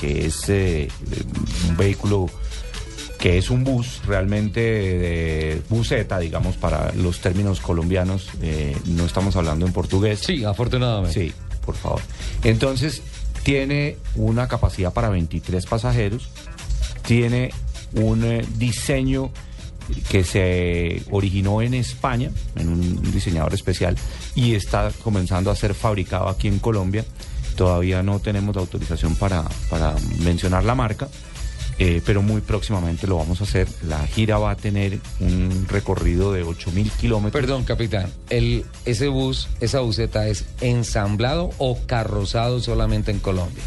que es eh, un vehículo que es un bus realmente de buseta, digamos, para los términos colombianos. eh, no estamos hablando en portugués. Sí, afortunadamente. Sí, por favor. Entonces, tiene una capacidad para 23 pasajeros, tiene un eh, diseño que se originó en España, en un diseñador especial, y está comenzando a ser fabricado aquí en Colombia. Todavía no tenemos la autorización para, para mencionar la marca, eh, pero muy próximamente lo vamos a hacer. La gira va a tener un recorrido de 8.000 kilómetros. Perdón, capitán. El, ¿Ese bus, esa buseta es ensamblado o carrozado solamente en Colombia?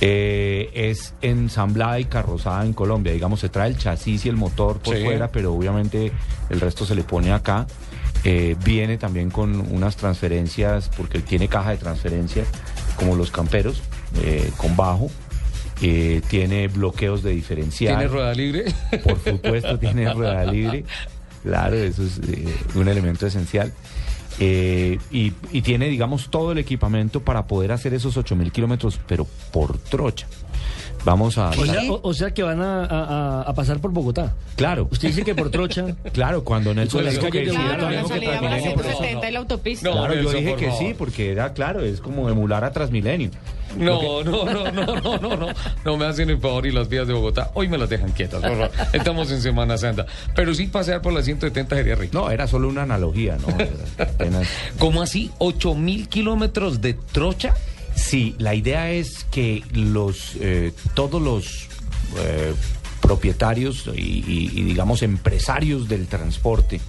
Eh, es ensamblada y carrozada en Colombia. Digamos, se trae el chasis y el motor por Sí. fuera, pero obviamente el resto se le pone acá. Eh, viene también con unas transferencias, porque tiene caja de transferencia, como los camperos, eh, con bajo. Eh, tiene bloqueos de diferencial. ¿Tiene rueda libre? Por supuesto, tiene rueda libre. Claro, eso es eh, un elemento esencial. Eh, y, y tiene, digamos, todo el equipamiento para poder hacer esos 8.000 kilómetros, pero por trocha. Vamos a... O sea, o- o sea que van a, a- a pasar por Bogotá. Claro. Usted dice que por trocha. Claro, cuando Nelson las dijo que calles de Bogotá. mismo que la Transmilenio, pero- 170 y la autopista. No, Claro, yo dije por que favor. sí, porque era claro, es como emular a Transmilenio. No, no, no, no, no, no, no. No me hacen el favor y las vías de Bogotá. Hoy me las dejan quietas, por favor. Estamos en Semana Santa. Pero sí pasear por la 170 sería rico. No, era solo una analogía, ¿no? Apenas- ¿Cómo así? ¿8 mil kilómetros de trocha? Sí, la idea es que los eh, todos los eh, propietarios y, digamos empresarios del transporte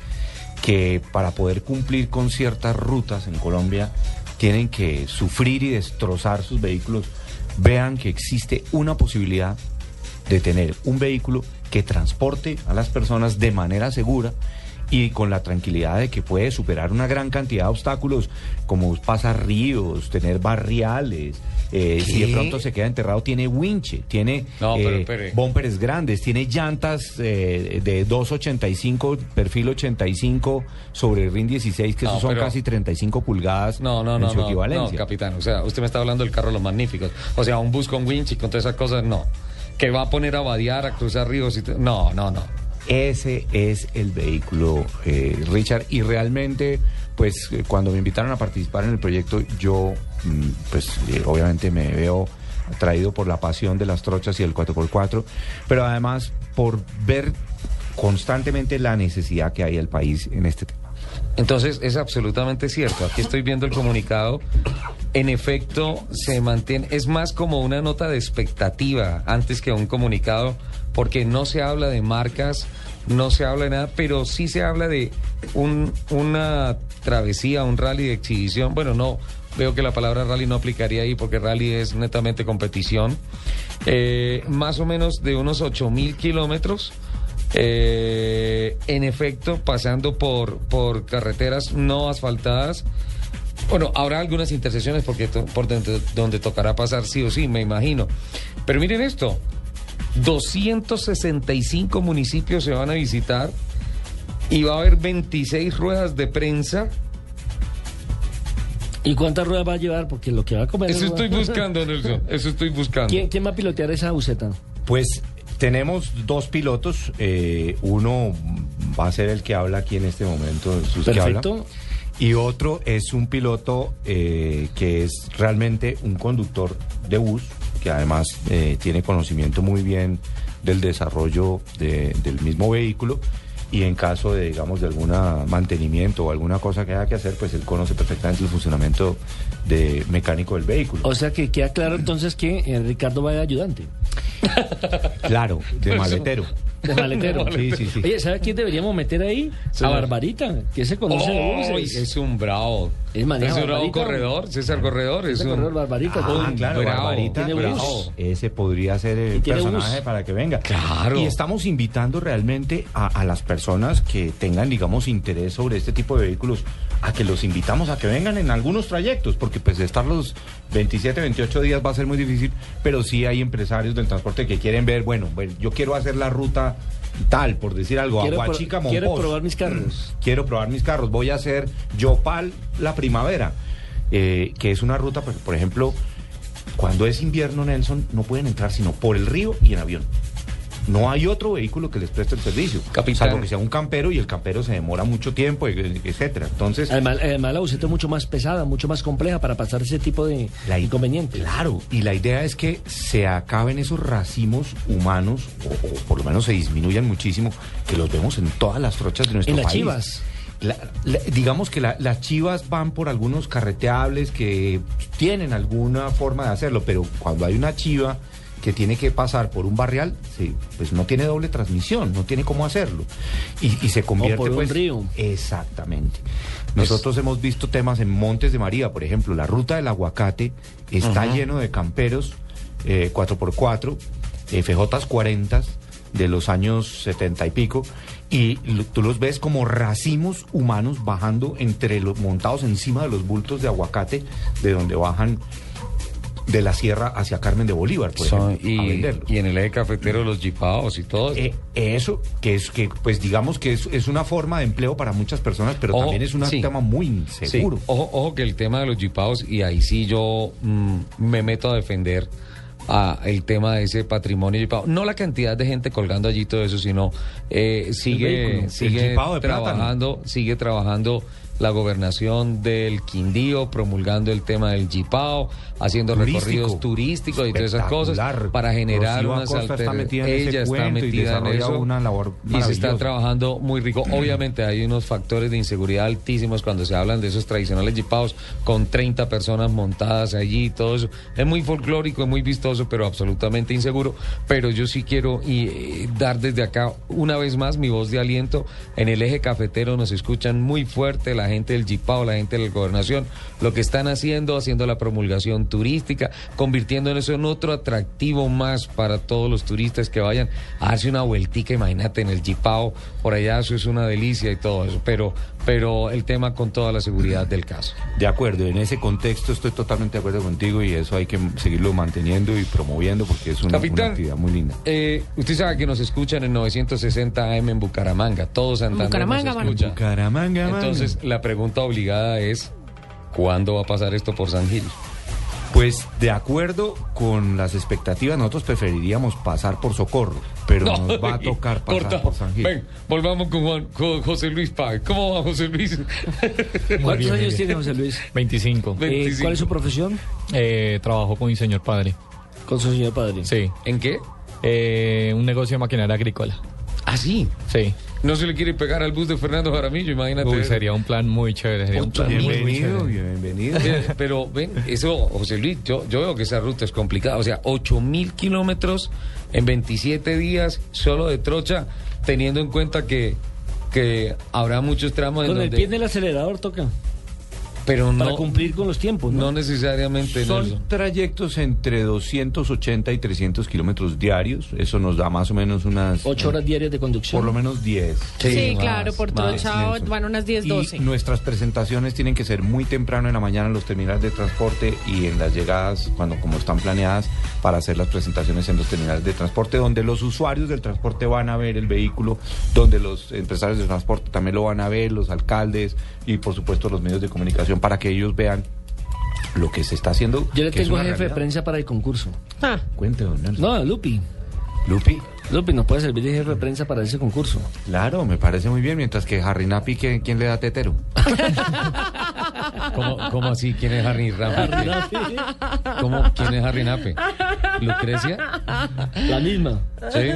que para poder cumplir con ciertas rutas en Colombia tienen que sufrir y destrozar sus vehículos, vean que existe una posibilidad de tener un vehículo que transporte a las personas de manera segura y con la tranquilidad de que puede superar una gran cantidad de obstáculos como pasar ríos, tener barriales, eh, si de pronto se queda enterrado tiene winche, tiene No, pero eh, bumpers grandes, tiene llantas eh, de 285, perfil 85 sobre RIN 16, que No, esos son pero- casi 35 pulgadas No, no, en no, su no, no, equivalencia. capitán. O sea, usted me está hablando del carro de los magníficos. O sea, un bus con winch y con todas esas cosas, no. Que va a poner a vadear, a cruzar ríos y No, no, no. Ese es el vehículo, eh, Richard, y realmente, pues eh, cuando me invitaron a participar en el proyecto, yo, mm, pues eh, obviamente me veo atraído por la pasión de las trochas y el 4x4, pero además por ver constantemente la necesidad que hay en el país en este tema. Entonces, es absolutamente cierto. Aquí estoy viendo el comunicado. En efecto, se mantiene. Es más como una nota de expectativa antes que un comunicado, porque no se habla de marcas, no se habla de nada, pero sí se habla de un- una travesía, un rally de exhibición. Bueno, no. Veo que la palabra rally no aplicaría ahí porque rally es netamente competición. Eh, más o menos de unos 8 mil kilómetros. Eh, en efecto, pasando por, por carreteras no asfaltadas. Bueno, habrá algunas intersecciones porque por donde, donde tocará pasar sí o sí, me imagino. Pero miren esto, 265 municipios se van a visitar y va a haber 26 ruedas de prensa. ¿Y cuántas ruedas va a llevar? Porque lo que va a comer. Eso es- estoy buscando, Nelson, eso estoy buscando. ¿Quién, quién va a pilotear esa buceta? Pues tenemos dos pilotos, eh, uno va a ser el que habla aquí en este momento, que Perfecto. habla, y otro es un piloto eh, que es realmente un conductor de bus, que además eh, tiene conocimiento muy bien del desarrollo de- del mismo vehículo. Y en caso de, digamos, de algún mantenimiento o alguna cosa que haya que hacer, pues él conoce perfectamente el funcionamiento de mecánico del vehículo. O sea que queda claro entonces que eh, Ricardo va de ayudante. Claro, de maletero. De maletero. Sí, sí, sí. Oye, ¿sabe quién deberíamos meter ahí? A Barbarita, que se conoce de buses. es un bravo. Es maneja Es un corredor, César Corredor. Es un Corredor, Barbarita. Ah, un claro, bravo. Barbarita, Tiene bus. bravo. Ese podría ser el personaje bus. para que venga. Claro. Y estamos invitando realmente a, a las personas que tengan, digamos, interés sobre este tipo de vehículos, a que los invitamos a que vengan en algunos trayectos, porque pues estar los 27, 28 días va a ser muy difícil, pero sí hay empresarios del transporte que quieren ver, bueno, bueno, yo quiero hacer la ruta tal, por decir algo, Quiero pro- Aguachica quiero Monpós. probar mis carros. Quiero probar mis carros, voy a hacer Yopal la primavera, eh, que es una ruta, por, por ejemplo, cuando es invierno, Nelson, no pueden entrar sino por el río y en avión. No hay otro vehículo que les preste el servicio, Capitán. salvo que sea un campero y el campero se demora mucho tiempo, e- etcétera. Entonces, Además, además la buseta es mucho más pesada, mucho más compleja para pasar ese tipo de La inconvenientes. Claro, y la idea es que se acaben esos racimos humanos, o, o por lo menos se disminuyan muchísimo, que los vemos en todas las trochas de nuestro En las país. chivas. La- la- digamos que la- las chivas van por algunos carreteables que tienen alguna forma de hacerlo, pero cuando hay una chiva que tiene que pasar por un barrial, sí, pues no tiene doble transmisión, no tiene cómo hacerlo. Y, y se convierte por un pues, río. Exactamente. Nosotros hemos visto temas en Montes de María, por ejemplo, la ruta del aguacate está lleno de camperos eh, 4x4, FJ 40 de los años 70 y pico, y tú los ves como racimos humanos bajando entre los montados encima de los bultos de aguacate, de donde bajan de la sierra hacia Carmen de Bolívar, por Son- ejemplo, a y, venderlos. y en el eje cafetero los jipaos y todo. eso. Eh, eso, que es que, pues digamos que es, es una forma de empleo para muchas personas, pero Ojo, también es un sí. tema muy inseguro. Sí, ojo, ojo que el tema de los jipaos, y ahí sí yo mm, me meto a defender a el tema de ese patrimonio jipao. No la cantidad de gente colgando allí todo eso, sino eh, sigue, vehículo, sigue trabajando, sigue trabajando la gobernación del Quindío, promulgando el tema del jipao, haciendo Turístico. recorridos turísticos y todas esas cosas para generar Rocío unas Ella está metida en eso una labor y se está trabajando muy rico. Obviamente hay unos factores de inseguridad altísimos cuando se hablan de esos tradicionales jipaos con 30 personas montadas allí y todo eso. Es muy folclórico, es muy vistoso, pero absolutamente inseguro. Pero yo sí quiero y, eh, dar desde acá una vez más mi voz de aliento. En el eje cafetero nos escuchan muy fuerte la gente del jipao, la gente de la gobernación, lo que están haciendo, haciendo la promulgación turística, convirtiendo en eso en otro atractivo más para todos los turistas que vayan a darse una vueltica, imagínate, en el Jipao, por allá eso es una delicia y todo eso, pero, pero el tema con toda la seguridad del caso. De acuerdo, en ese contexto estoy totalmente de acuerdo contigo y eso hay que seguirlo manteniendo y promoviendo porque es una, una Capitán. actividad muy linda. Eh, usted sabe que nos escuchan en 960 AM en Bucaramanga, todos Santander Bucaramanga, nos. Bucaramanga, mano. Entonces, la pregunta obligada es, ¿cuándo va a pasar esto por San Gil? Pues de acuerdo con las expectativas, nosotros preferiríamos pasar por Socorro, pero No, nos va a tocar pasar corta. por San Gil. Ven, volvamos con, Juan- con José Luis Páez. ¿Cómo va José Luis? ¿Cuántos bien, años tiene José Luis? 25. Eh, 25. ¿Cuál es su profesión? Eh, trabajo con mi señor padre. Con su señor padre. Sí. ¿En qué? Eh, un negocio de maquinaria agrícola. Ah, sí. Sí. No se le quiere pegar al bus de Fernando Jaramillo, imagínate. Uy, sería un plan muy chévere. Sería un plan muy, muy Bienvenido, chévere. bienvenido. Eh, Pero ven, eso, José Luis, yo, yo veo que esa ruta es complicada. O sea, 8 mil kilómetros en 27 días solo de trocha, teniendo en cuenta que, que habrá muchos tramos en Con el donde... pie en el acelerador toca. Pero Para no, cumplir con los tiempos, ¿no? no necesariamente. Son Nelson. trayectos entre 280 y 300 kilómetros diarios. Eso nos da más o menos unas... Ocho horas diarias de conducción. Por lo menos 10. Sí, más, claro, por más, trocha Nelson. van unas 10, 12. Y nuestras presentaciones tienen que ser muy temprano en la mañana en los terminales de transporte y en las llegadas, cuando como están planeadas, para hacer las presentaciones en los terminales de transporte, donde los usuarios del transporte van a ver el vehículo, donde los empresarios de transporte también lo van a ver, los alcaldes y por supuesto los medios de comunicación, para que ellos vean lo que se está haciendo. Yo le tengo jefe de prensa para el concurso. Ah, Cuente, don Nelson. No, Lupi. Lupi. Lupi nos puede servir de jefe de prensa para ese concurso. Claro, me parece muy bien, mientras que Harry Napi, ¿quién, quién le da tetero? ¿Cómo, cómo así? ¿Quién es Harry Nape? ¿Cómo? ¿Quién es Harry Nape? ¿Lucrecia? La misma. Sí.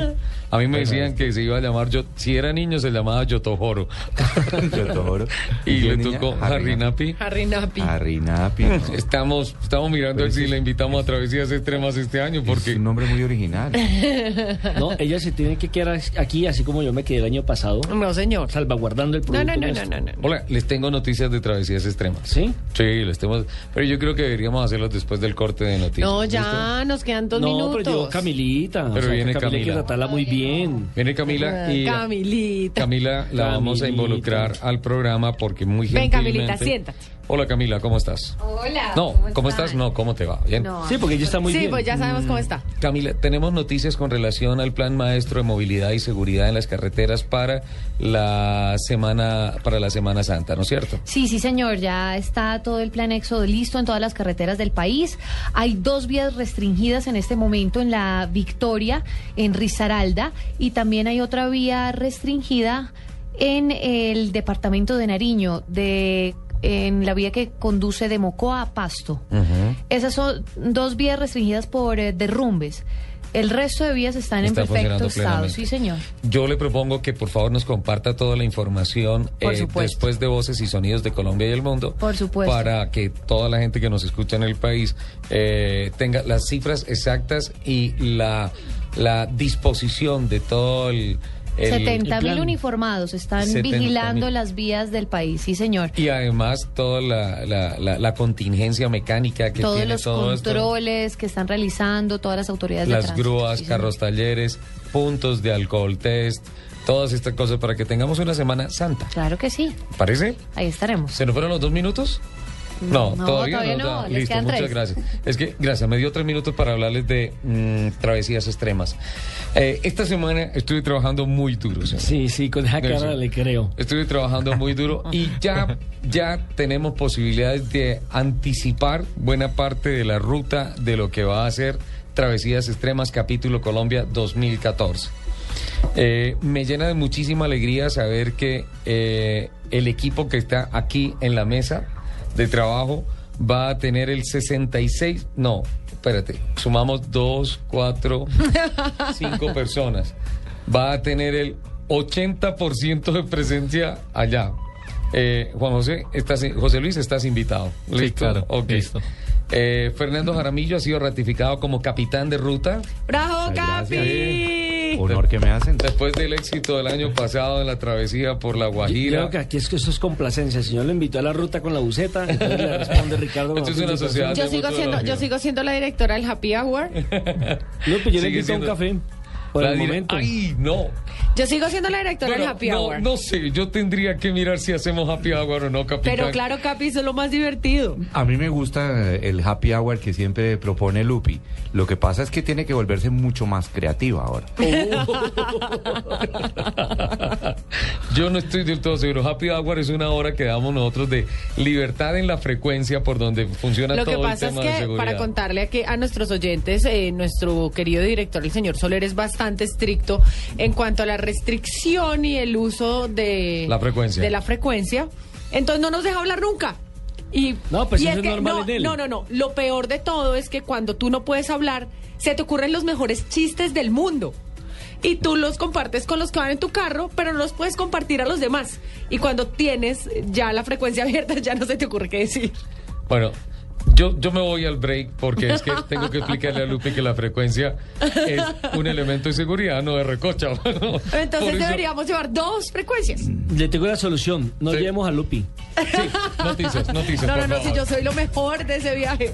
A mí me decían que se iba a llamar, yo, si era niño se llamaba Yotojoro. Yotoro. y le tocó Harry Napi. Harry Napi. Harry Napi. Estamos, estamos mirando a ver si le invitamos a Travesías Extremas este año, Es porque un nombre muy original. No, ella se tiene que quedar aquí, así como yo me quedé el año pasado, No, señor. salvaguardando el No, producto. no, no, no, nuestro. no, no. Hola, les tengo noticias de Travesías Extremas. ¿Sí? Sí, les tengo. Pero yo creo que deberíamos hacerlos después del corte de noticias. No, ¿listo? ya, nos quedan dos no, minutos. pero yo Camilita. Pero o sea, viene Camila hay que tratarla muy bien. Viene Camila y Camilita. Camila la vamos a involucrar al programa porque muy Ven, gentilmente Camilita, siéntate. Hola Camila, ¿cómo estás? Hola. No, ¿cómo, estás? No, ¿cómo te va? ¿Bien? No. Sí, porque ella está muy sí, bien. pues ya sabemos cómo está. Camila, tenemos noticias con relación al plan maestro de movilidad y seguridad en las carreteras para la semana para la Semana Santa, ¿no es cierto? Sí, sí, señor. Ya está todo el plan éxodo listo en todas las carreteras del país. Hay dos vías restringidas en este momento en la Victoria, en Risaralda, y también hay otra vía restringida en el departamento de Nariño, de en la vía que conduce de Mocoa a Pasto. Esas son dos vías restringidas por eh, derrumbes. El resto de vías están Está en perfecto estado. Sí, señor. Yo le propongo que por favor nos comparta toda la información eh, después de Voces y Sonidos de Colombia y el Mundo. Por supuesto. Para que toda la gente que nos escucha en el país eh, tenga las cifras exactas y la, la disposición de todo el... el- 70 mil uniformados están 70.000. vigilando las vías del país, sí señor. Y además toda la, la- la- la contingencia mecánica que Todos tiene los todo esto. controles que están realizando todas las autoridades de Las tránsito. grúas, sí, señor. carros talleres, puntos de alcohol test, todas estas cosas para que tengamos una semana santa. Claro que sí, ¿Parece? ahí estaremos. ¿Se nos fueron los dos minutos? No, No, todavía, todavía no, Listo, muchas tres. gracias. Es que, gracias, me dio tres minutos para hablarles de mm, travesías extremas. Eh, esta semana estuve trabajando muy duro. Sí, sí, con esa cara Eso. le creo. Estuve trabajando muy duro y ya, ya tenemos posibilidades de anticipar buena parte de la ruta de lo que va a ser Travesías Extremas Capítulo Colombia 2014. Eh, me llena de muchísima alegría saber que eh, el equipo que está aquí en la mesa de trabajo va a tener el 66, no, espérate, sumamos dos, cuatro, cinco personas. Va a tener el 80% de presencia allá. Eh, Juan José, estás, José Luis, estás invitado. Sí, claro, Ok. listo. Eh, Fernando Jaramillo ha sido ratificado como capitán de ruta. ¡Bravo, Gracias. Capi! Honor que me hacen. Después del éxito del año pasado en la travesía por la Guajira. Creo que aquí es que eso es complacencia. El señor lo invitó a la ruta con la buceta, entonces le responde Ricardo. con Esto es la una felicitación. sociedad. Yo de sigo, siendo, yo sigo siendo la directora del Happy Hour. No, pues yo le invito a un café. Por La el momento. Ay, no. Yo sigo siendo la directora Bueno, del Happy no, Hour. no sé, yo tendría que mirar si hacemos happy hour o no, capitán. Pero claro, Capi, eso es lo más divertido. A mí me gusta el happy hour que siempre propone Lupi. Lo que pasa es que tiene que volverse mucho más creativa ahora. Yo no estoy del todo seguro. Happy Hour es una hora que damos nosotros de libertad en la frecuencia por donde funciona Lo todo que pasa el es tema de que, seguridad. para contarle aquí a nuestros oyentes, eh, nuestro querido director, el señor Soler, es bastante estricto en cuanto a la restricción y el uso de La frecuencia. De la frecuencia. Entonces no nos deja hablar nunca. Y, No, pues y eso es normal no, en él. no, no, no. Lo peor de todo es que cuando tú no puedes hablar, se te ocurren los mejores chistes del mundo. Y tú los compartes con los que van en tu carro, pero no los puedes compartir a los demás. Y cuando tienes ya la frecuencia abierta, ya no se te ocurre qué decir. Bueno, yo, yo me voy al break porque es que tengo que explicarle a Lupi que la frecuencia es un elemento de seguridad, no de recocha. Bueno, Entonces eso- deberíamos llevar dos frecuencias. Le tengo la solución. No Sí. llevemos a Lupi. Sí, noticias, noticias. No, no, no, si yo soy lo mejor de ese viaje.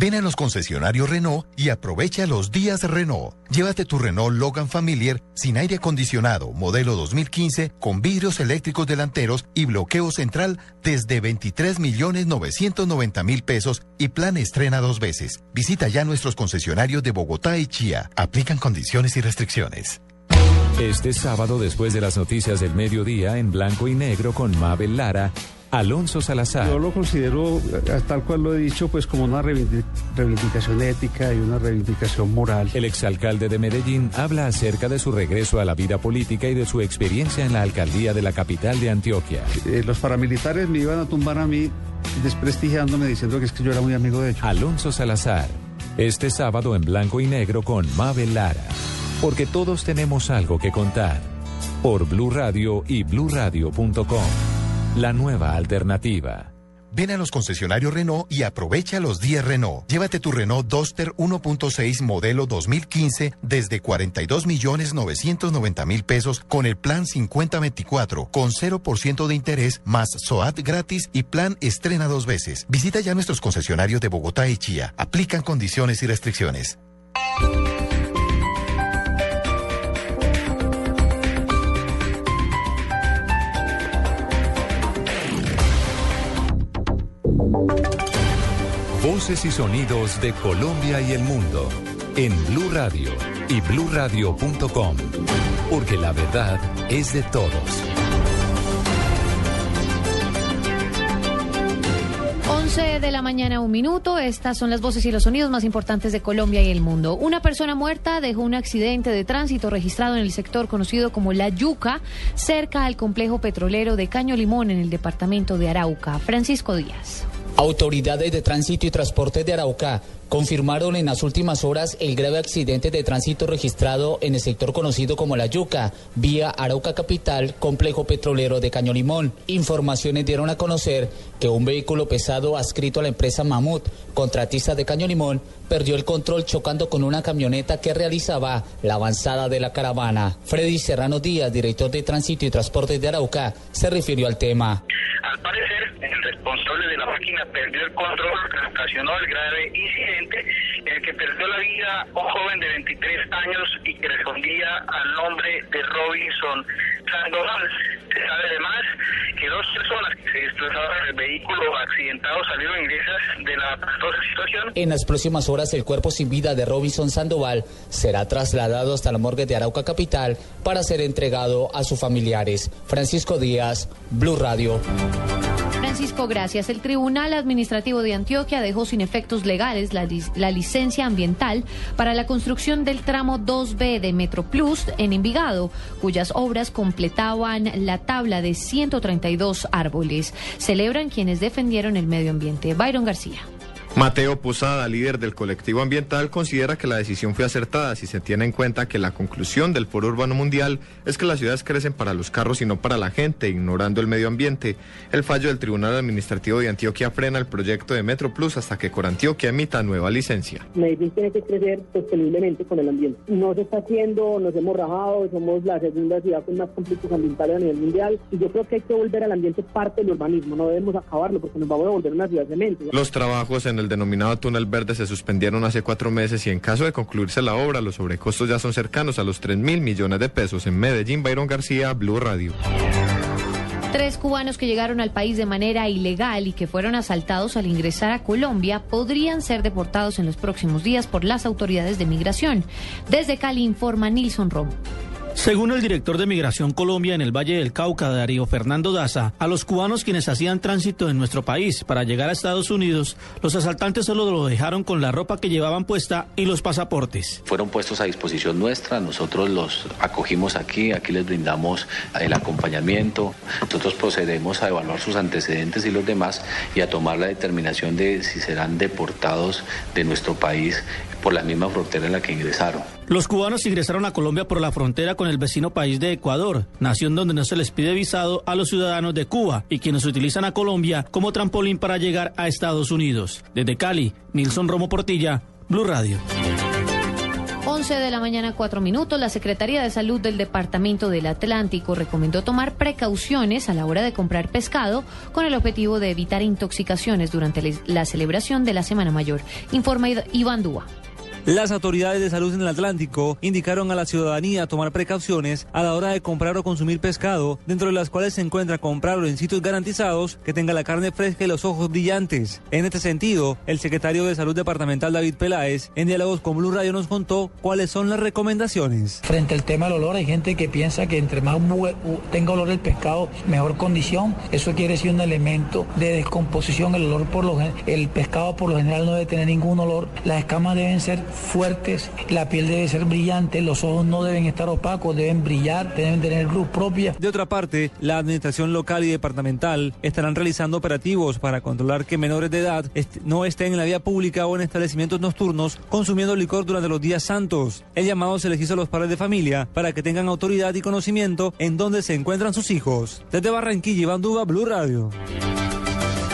Ven a los concesionarios Renault y aprovecha los días Renault. Llévate tu Renault Logan Familiar sin aire acondicionado, modelo 2015, con vidrios eléctricos delanteros y bloqueo central desde 23 millones 990 mil pesos y plan estrena dos veces. Visita ya nuestros concesionarios de Bogotá y Chía. Aplican condiciones y restricciones. Este sábado, después de las noticias del mediodía, en blanco y negro con Mabel Lara, Alonso Salazar. Yo lo considero, eh, tal cual lo he dicho, pues como una reivindi- reivindicación ética y una reivindicación moral. El exalcalde de Medellín habla acerca de su regreso a la vida política y de su experiencia en la alcaldía de la capital de Antioquia. Eh, los paramilitares me iban a tumbar a mí desprestigiándome diciendo que es que yo era muy amigo de ellos. Alonso Salazar. Este sábado en blanco y negro con Mabel Lara. Porque todos tenemos algo que contar. Por Blue Radio y bluradio.com. La nueva alternativa. Ven a los concesionarios Renault y aprovecha los días Renault. Llévate tu Renault Duster 1.6 modelo 2015 desde 42 millones 990 mil pesos con el plan 5024 con 0% de interés más SOAT gratis y plan estrena dos veces. Visita ya nuestros concesionarios de Bogotá y Chía. Aplican condiciones y restricciones. Voces y sonidos de Colombia y el mundo en Blue Radio y bluradio.com, porque la verdad es de todos. 11 de la mañana, un minuto. Estas son las voces y los sonidos más importantes de Colombia y el mundo. Una persona muerta dejó un accidente de tránsito registrado en el sector conocido como La Yuca, cerca al complejo petrolero de Caño Limón en el departamento de Arauca. Francisco Díaz. Autoridades de Tránsito y Transporte de Arauca confirmaron en las últimas horas el grave accidente de tránsito registrado en el sector conocido como La Yuca, vía Arauca Capital, complejo petrolero de Caño Limón. Informaciones dieron a conocer que un vehículo pesado adscrito a la empresa Mamut, contratista de Caño Limón, perdió el control chocando con una camioneta que realizaba la avanzada de la caravana. Freddy Serrano Díaz, director de Tránsito y Transporte de Arauca, se refirió al tema. Al parecer, el responsable de la máquina perdió el control, ocasionó el grave incidente en el que perdió la vida un joven de 23 años y que respondía al nombre de Robinson Sandoval. Se sabe además que dos personas que se desplazaban en el vehículo accidentado salieron ingresas de la aparatosa situación. En las próximas horas, el cuerpo sin vida de Robinson Sandoval será trasladado hasta la morgue de Arauca Capital para ser entregado a sus familiares. Francisco Díaz, Blue Radio. Francisco, gracias. El Tribunal Administrativo de Antioquia dejó sin efectos legales la, licencia ambiental para la construcción del tramo 2B de Metro Plus en Envigado, cuyas obras completaban la tabla de 132 árboles. Celebran quienes defendieron el medio ambiente. Byron García. Mateo Posada, líder del colectivo ambiental, considera que la decisión fue acertada si se tiene en cuenta que la conclusión del Foro Urbano Mundial es que las ciudades crecen para los carros y no para la gente, ignorando el medio ambiente. El fallo del Tribunal Administrativo de Antioquia frena el proyecto de Metro Plus hasta que Corantioquia emita nueva licencia. Medellín tiene que crecer sosteniblemente con el ambiente. No se está haciendo, nos hemos rajado, somos la segunda ciudad con más conflictos ambientales a nivel mundial y yo creo que hay que volver al ambiente parte del urbanismo, no debemos acabarlo porque nos vamos a volver una ciudad de mente. Los trabajos en el denominado túnel verde se suspendieron hace cuatro meses y en caso de concluirse la obra, los sobrecostos ya son cercanos a los 3 mil millones de pesos. En Medellín, Byron García, Blue Radio. Tres cubanos que llegaron al país de manera ilegal y que fueron asaltados al ingresar a Colombia podrían ser deportados en los próximos días por las autoridades de migración. Desde Cali informa Nilson Romo. Según el director de Migración Colombia en el Valle del Cauca, Darío Fernando Daza, a los cubanos quienes hacían tránsito en nuestro país para llegar a Estados Unidos, los asaltantes solo lo dejaron con la ropa que llevaban puesta y los pasaportes. Fueron puestos a disposición nuestra, nosotros los acogimos aquí, aquí les brindamos el acompañamiento, nosotros procedemos a evaluar sus antecedentes y los demás y a tomar la determinación de si serán deportados de nuestro país por la misma frontera en la que ingresaron. Los cubanos ingresaron a Colombia por la frontera con el vecino país de Ecuador, nación donde no se les pide visado a los ciudadanos de Cuba y quienes utilizan a Colombia como trampolín para llegar a Estados Unidos. Desde Cali, Nilson Romo Portilla, Blue Radio. 11 de la mañana, 4 minutos. La Secretaría de Salud del Departamento del Atlántico recomendó tomar precauciones a la hora de comprar pescado con el objetivo de evitar intoxicaciones durante la celebración de la Semana Mayor. Informa Iván Dúa. Las autoridades de salud en el Atlántico indicaron a la ciudadanía tomar precauciones a la hora de comprar o consumir pescado, dentro de las cuales se encuentra comprarlo en sitios garantizados que tenga la carne fresca y los ojos brillantes. En este sentido, el secretario de Salud Departamental David Peláez, en diálogos con Blue Radio, nos contó cuáles son las recomendaciones. Frente al tema del olor, hay gente que piensa que entre más tenga olor el pescado, mejor condición. Eso quiere decir un elemento de descomposición. El olor por lo el pescado por lo general no debe tener ningún olor. Las escamas deben ser fuertes, la piel debe ser brillante, los ojos no deben estar opacos, deben brillar, deben tener luz propia. De otra parte, la administración local y departamental estarán realizando operativos para controlar que menores de edad no estén en la vía pública o en establecimientos nocturnos consumiendo licor durante los días santos. El llamado se les hizo a los padres de familia para que tengan autoridad y conocimiento en dónde se encuentran sus hijos. Desde Barranquilla, Iván Duba, Blue Radio.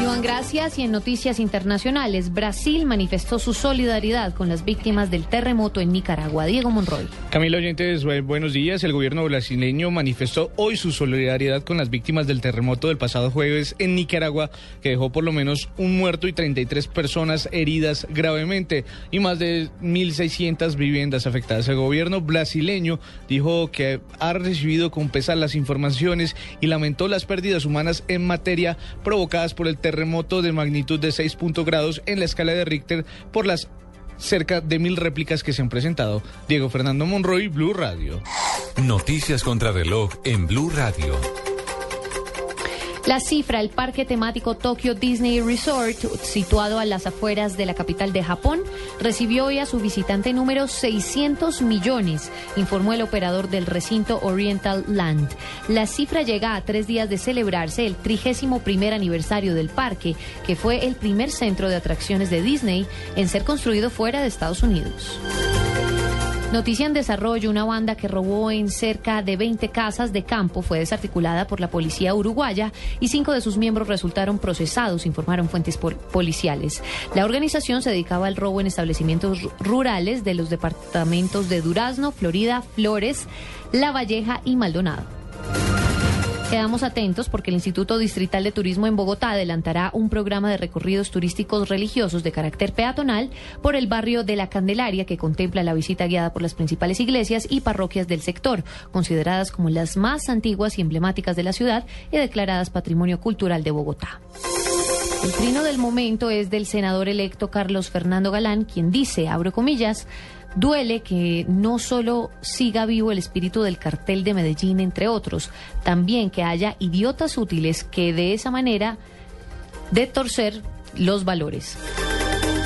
Iván, gracias. Y en noticias internacionales, Brasil manifestó su solidaridad con las víctimas del terremoto en Nicaragua. Diego Monroy. Camila Oyentes, bu- buenos días. El gobierno brasileño manifestó hoy su solidaridad con las víctimas del terremoto del pasado jueves en Nicaragua, que dejó por lo menos un muerto y 33 personas heridas gravemente y más de 1.600 viviendas afectadas. El gobierno brasileño dijo que ha recibido con pesar las informaciones y lamentó las pérdidas humanas en materia provocadas por el terremoto de magnitud de 6 punto grados en la escala de Richter por las cerca de mil réplicas que se han presentado. Diego Fernando Monroy, Blue Radio. Noticias contra reloj en Blue Radio. La cifra, el parque temático Tokyo Disney Resort, situado a las afueras de la capital de Japón, recibió hoy a su visitante número 600 millones, informó el operador del recinto Oriental Land. La cifra llega a tres días de celebrarse el 31 primer aniversario del parque, que fue el primer centro de atracciones de Disney en ser construido fuera de Estados Unidos. Noticia en desarrollo, una banda que robó en cerca de 20 casas de campo fue desarticulada por la policía uruguaya y cinco de sus miembros resultaron procesados, informaron fuentes pol- policiales. La organización se dedicaba al robo en establecimientos ru- rurales de los departamentos de Durazno, Florida, Flores, La Valleja y Maldonado. Quedamos atentos porque el Instituto Distrital de Turismo en Bogotá adelantará un programa de recorridos turísticos religiosos de carácter peatonal por el barrio de la Candelaria que contempla la visita guiada por las principales iglesias y parroquias del sector, consideradas como las más antiguas y emblemáticas de la ciudad y declaradas Patrimonio Cultural de Bogotá. El trino del momento es del senador electo Carlos Fernando Galán, quien dice, abro comillas, duele que no solo siga vivo el espíritu del cartel de Medellín, entre otros, también que haya idiotas útiles que de esa manera de torcer los valores.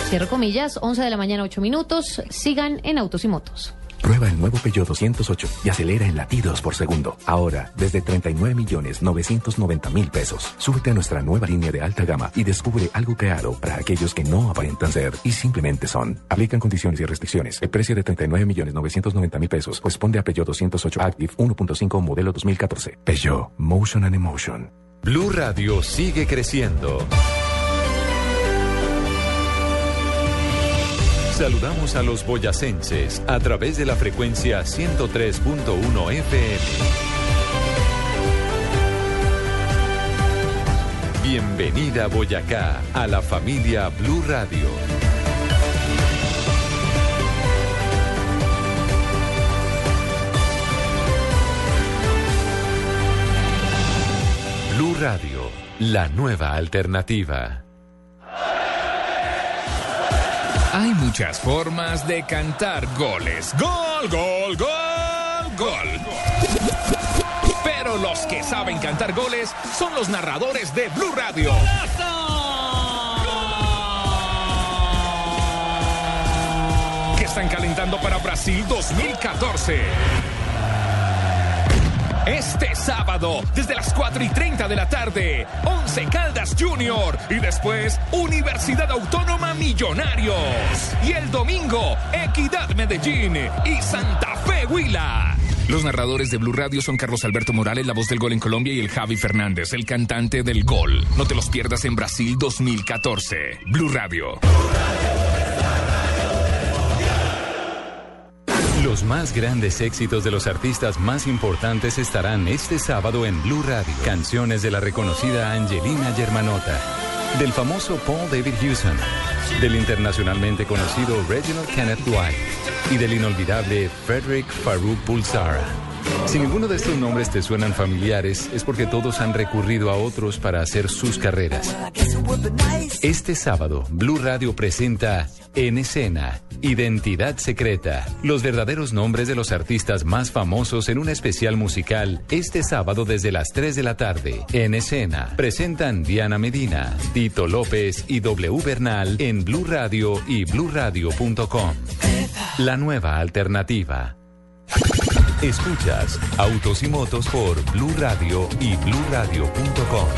Cierro comillas, 11 de la mañana, 8 minutos. Sigan en Autos y Motos. Prueba el nuevo Peugeot 208 y acelera en latidos por segundo. Ahora, desde 39 millones 990 mil pesos. Súbete a nuestra nueva línea de alta gama y descubre algo creado para aquellos que no aparentan ser y simplemente son. Aplican condiciones y restricciones. El precio de 39 millones 990 mil pesos corresponde a Peugeot 208 Active 1.5 modelo 2014. Peugeot, Motion and Emotion. Blue Radio sigue creciendo. Saludamos a los boyacenses a través de la frecuencia 103.1 FM. Bienvenida Boyacá a la familia Blue Radio. Blue Radio, la nueva alternativa. Hay muchas formas de cantar goles. Gol, gol, gol, gol. Pero los que saben cantar goles son los narradores de Blue Radio. Que están calentando para Brasil 2014. Este sábado, desde las 4 y 30 de la tarde, 11 Caldas Junior y después Universidad Autónoma Millonarios. Y el domingo, Equidad Medellín y Santa Fe Huila. Los narradores de Blue Radio son Carlos Alberto Morales, la voz del gol en Colombia, y el Javi Fernández, el cantante del gol. No te los pierdas en Brasil 2014. Blue Radio. Los más grandes éxitos de los artistas más importantes estarán este sábado en Blue Radio. Canciones de la reconocida Angelina Germanotta, del famoso Paul David Hewson, del internacionalmente conocido Reginald Kenneth Dwight y del inolvidable Frederick Farouk Bulsara. Si ninguno de estos nombres te suenan familiares, es porque todos han recurrido a otros para hacer sus carreras. Este sábado, Blue Radio presenta En Escena, Identidad Secreta, los verdaderos nombres de los artistas más famosos en un especial musical, este sábado desde las 3 de la tarde. En Escena, presentan Diana Medina, Tito López y W Bernal en Blue Radio y bluradio.com. La nueva alternativa. Escuchas Autos y Motos por Blue Radio y bluradio.com.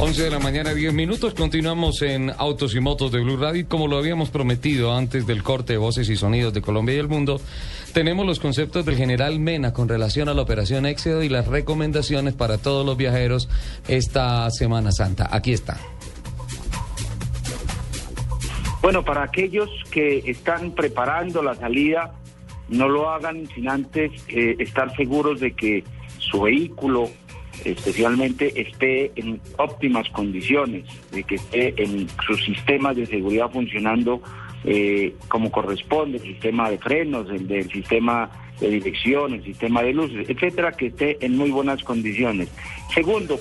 11 de la mañana, 10 minutos. Continuamos en Autos y Motos de Blue Radio. Como lo habíamos prometido antes del corte de voces y sonidos de Colombia y el mundo, tenemos los conceptos del general Mena con relación a la operación Éxodo y las recomendaciones para todos los viajeros esta Semana Santa. Aquí está. Bueno, para aquellos que están preparando la salida, no lo hagan sin antes eh, estar seguros de que su vehículo especialmente esté en óptimas condiciones, de que esté en sus sistemas de seguridad funcionando eh, como corresponde, el sistema de frenos, el del sistema de dirección, el sistema de luces, etcétera, que esté en muy buenas condiciones. Segundo,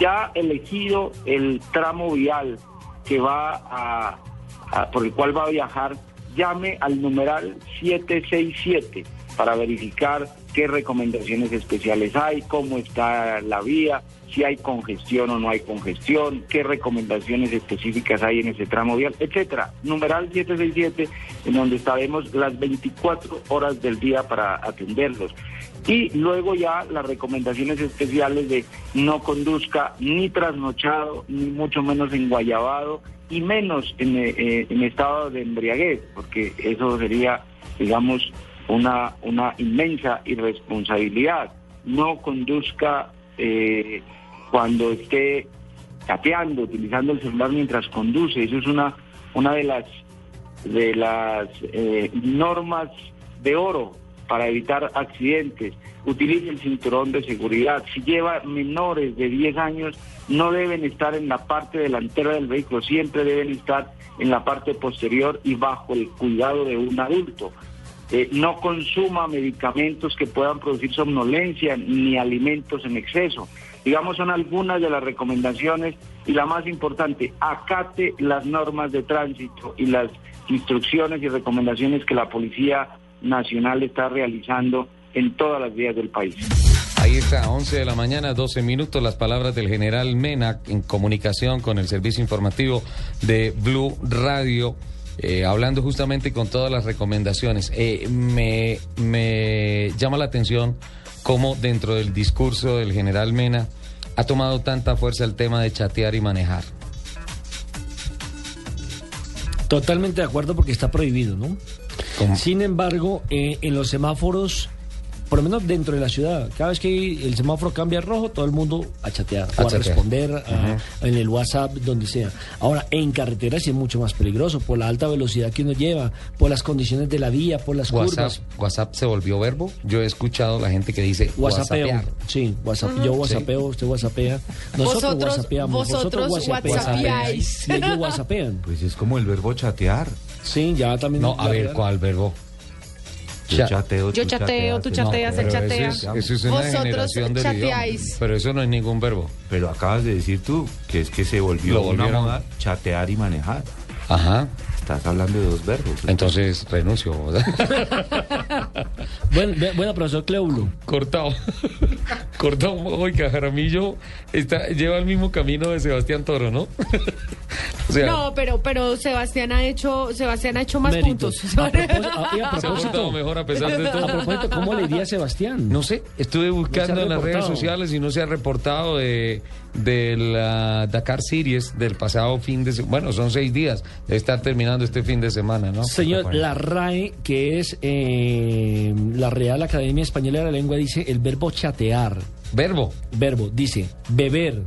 ya elegido el tramo vial que va a, por el cual va a viajar, llame al numeral 767 para verificar qué recomendaciones especiales hay, cómo está la vía, si hay congestión o no hay congestión, qué recomendaciones específicas hay en ese tramo vial, etcétera. Numeral 767 en donde estaremos las 24 horas del día para atenderlos. Y luego ya las recomendaciones especiales de no conduzca ni trasnochado, ni mucho menos enguayabado, y menos en, eh, eh, en estado de embriaguez, porque eso sería, digamos, una, una inmensa irresponsabilidad. No conduzca eh, cuando esté cateando, utilizando el celular mientras conduce. Eso es una, una de las, de las eh, normas de oro para evitar accidentes. Utilice el cinturón de seguridad. Si lleva menores de 10 años, no deben estar en la parte delantera del vehículo, siempre deben estar en la parte posterior y bajo el cuidado de un adulto. Eh, no consuma medicamentos que puedan producir somnolencia ni alimentos en exceso. Digamos, son algunas de las recomendaciones y la más importante, acate las normas de tránsito y las instrucciones y recomendaciones que la Policía Nacional está realizando en todas las vías del país. Ahí está, 11 de la mañana, 12 minutos, las palabras del general Mena en comunicación con el servicio informativo de Blue Radio, eh, hablando justamente con todas las recomendaciones. Eh, me, me llama la atención cómo dentro del discurso del general Mena ha tomado tanta fuerza el tema de chatear y manejar. Totalmente de acuerdo porque está prohibido, ¿no? Sin embargo, eh, en los semáforos, por lo menos dentro de la ciudad, cada vez que el semáforo cambia a rojo, todo el mundo a chatear A o a chatear. responder a- en el WhatsApp, donde sea. Ahora, en carretera sí es mucho más peligroso por la alta velocidad que uno lleva, por las condiciones de la vía, por las WhatsApp, curvas. WhatsApp se volvió verbo. Yo he escuchado la gente que dice WhatsAppeo. whatsappear. Sí, WhatsApp. Yo Sí. WhatsAppeo, usted WhatsAppea. Nosotros Vosotros- WhatsAppeamos. vosotros WhatsAppean. whatsappeáis. Y ellos WhatsAppean. Pues es como el verbo chatear. Sí, ya también. No, a ver, ¿cuál verbo? Yo Cha- chateo, Yo tú chateo, tú chateas, él chatea. Eso es, eso es una Vosotros generación del chateáis. idioma. Pero eso no es ningún verbo. Pero acabas de decir tú que es que se volvió Lo una volvieron- moda chatear y manejar. Ajá. Estás hablando de dos verbos. Entonces renuncio. Buen, ve- bueno, profesor Cleulo. Cortado. Cortado. Oiga, Jaramillo está, lleva el mismo camino de Sebastián Toro, ¿no? o sea, No, pero, pero Sebastián ha hecho, Sebastián ha hecho más Méritos. puntos. A propósito, a- y a se ha portado mejor a pesar de todo. A propósito, ¿cómo le iría a Sebastián? No sé, estuve buscando en las redes sociales y no se ha reportado de, de la Dakar Series del pasado fin de semana. Bueno, son seis días. Debe estar terminando este fin de semana, ¿no? Señor, la RAE, que es eh, la Real Academia Española de la Lengua, dice el verbo chatear. Verbo. Verbo, dice beber.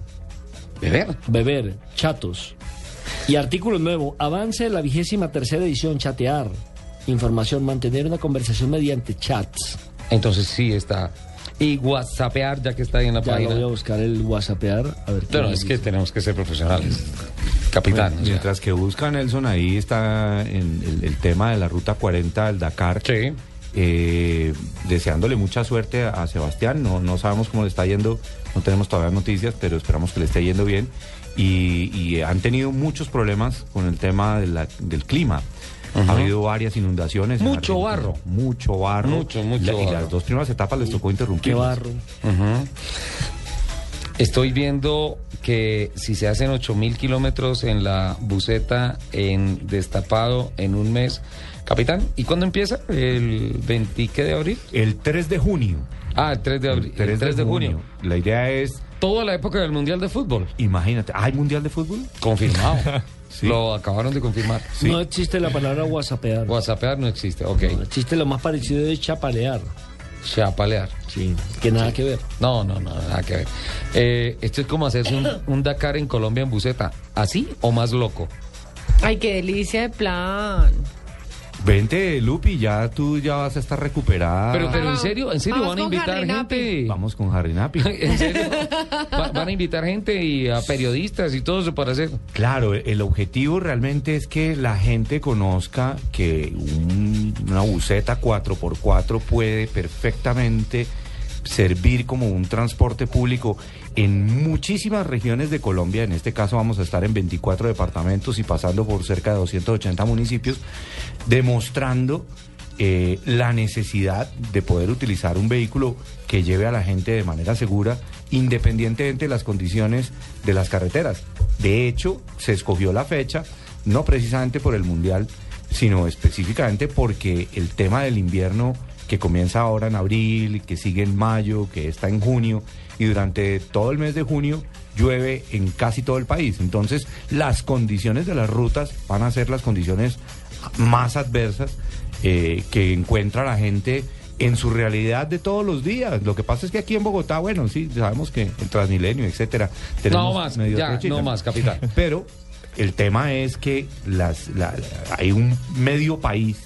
¿Beber? Beber, chatos. Y artículo nuevo, avance de la vigésima tercera edición, chatear. Información, mantener una conversación mediante chats. Entonces sí está. Y WhatsAppear, ya que está ahí en la Ya lo página. voy a buscar el whatsappear. A ver me es que tenemos que ser profesionales. Capitán. Bueno, mientras que busca Nelson, ahí está en el, el tema de la ruta 40 al Dakar. Eh, deseándole mucha suerte a, a Sebastián. No, no sabemos cómo le está yendo, no tenemos todavía noticias, pero esperamos que le esté yendo bien. Y, y han tenido muchos problemas con el tema de la- del clima. Ha habido varias inundaciones. Mucho barro. Mucho barro. Mucho, mucho La- Y barro. las dos primeras etapas les tocó interrumpir. barro. Ujú. Estoy viendo que si se hacen 8 mil kilómetros en la buceta en destapado en un mes, capitán, ¿y cuándo empieza? ¿El 20 qué de abril? El 3 de junio. Ah, el 3 de abril. el 3 de junio. La idea es Toda la época del Mundial de Fútbol. Imagínate, ¿hay Mundial de Fútbol? Confirmado. Lo acabaron de confirmar. No existe la palabra whatsappear. Whatsappear no existe, ok. No existe lo más parecido de chapalear. Chapalear. Sí, que nada que ver. No, no, no, nada que ver. Eh, esto es como hacerse un, un Dakar en Colombia en buseta. ¿Así o más loco? Ay, qué delicia de plan. Vente, Lupi, ya tú ya vas a estar recuperada. Pero, pero en serio, en serio Vamos van a con invitar Harry gente. Vamos con Harry Napi. ¿En serio? Va- van a invitar gente y a periodistas y todo eso para hacer. Claro, el objetivo realmente es que la gente conozca que un- una buceta 4x4 puede perfectamente servir como un transporte público en muchísimas regiones de Colombia. En este caso vamos a estar en 24 departamentos y pasando por cerca de 280 municipios, demostrando eh, la necesidad de poder utilizar un vehículo que lleve a la gente de manera segura, independientemente de las condiciones de las carreteras. De hecho, se escogió la fecha, no precisamente por el Mundial, sino específicamente porque el tema del invierno que comienza ahora en abril, que sigue en mayo, que está en junio, y durante todo el mes de junio llueve en casi todo el país. Entonces, las condiciones de las rutas van a ser las condiciones más adversas eh, que encuentra la gente en su realidad de todos los días. Lo que pasa es que aquí en Bogotá, bueno, sí, sabemos que el Transmilenio, etcétera, No más, medio ya, no más, capitán. Pero el tema es que las, la- la- hay un medio país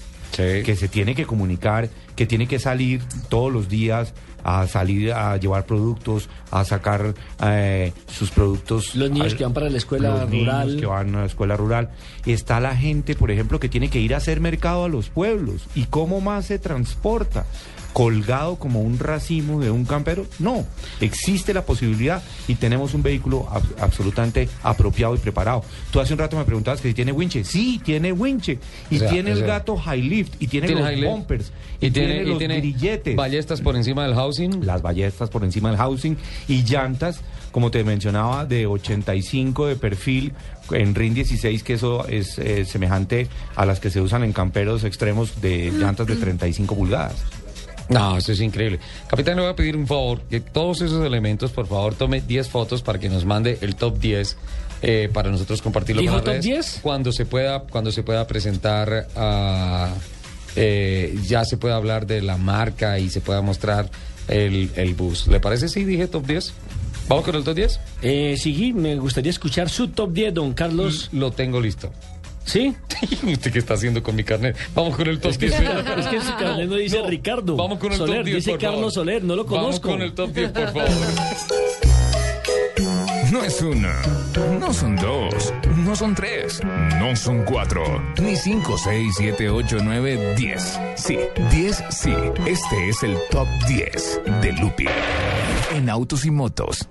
que se tiene que comunicar, que tiene que salir todos los días a salir a llevar productos, a sacar eh, sus productos. Los niños al- que van para la escuela los niños rural. que van a la escuela rural. Está la gente, por ejemplo, que tiene que ir a hacer mercado a los pueblos. ¿Y cómo más se transporta? Colgado como un racimo de un campero. No, existe la posibilidad y tenemos un vehículo ab- absolutamente apropiado y preparado. Tú hace un rato me preguntabas que si tiene winche. Sí, tiene winche. Y O sea, tiene el sea, gato high lift. Y tiene, los bumpers. Y, tiene, y los tiene grilletes. ballestas por encima del housing. Las ballestas por encima del housing y llantas, como te mencionaba, de 85 de perfil en RIN 16, que eso es eh, semejante a las que se usan en camperos extremos de llantas de 35 pulgadas. No, eso es increíble. Capitán, le voy a pedir un favor, que todos esos elementos, por favor, tome 10 fotos para que nos mande el top 10 eh, para nosotros compartirlo ¿Dijo con las top redes. 10? Cuando se pueda, cuando se pueda presentar a eh, ya se puede hablar de la marca y se pueda mostrar el, el bus. ¿Le parece si dije top 10? ¿Vamos con el top 10? Eh, sí, me gustaría escuchar su top 10, don Carlos. Lo tengo listo. ¿Sí? ¿Usted qué está haciendo con mi carnet? Vamos con el top Es que, 10. es que su carnet no dice No, Ricardo. Vamos con el Soler, top 10, dice por Carlos favor. Soler, no lo Vamos conozco. con el top 10, por favor. No es una, no son dos, no son tres, no son cuatro, ni cinco, seis, siete, ocho, nueve, diez. Sí, diez, sí. Este es el top 10 de Lupi. En autos y motos.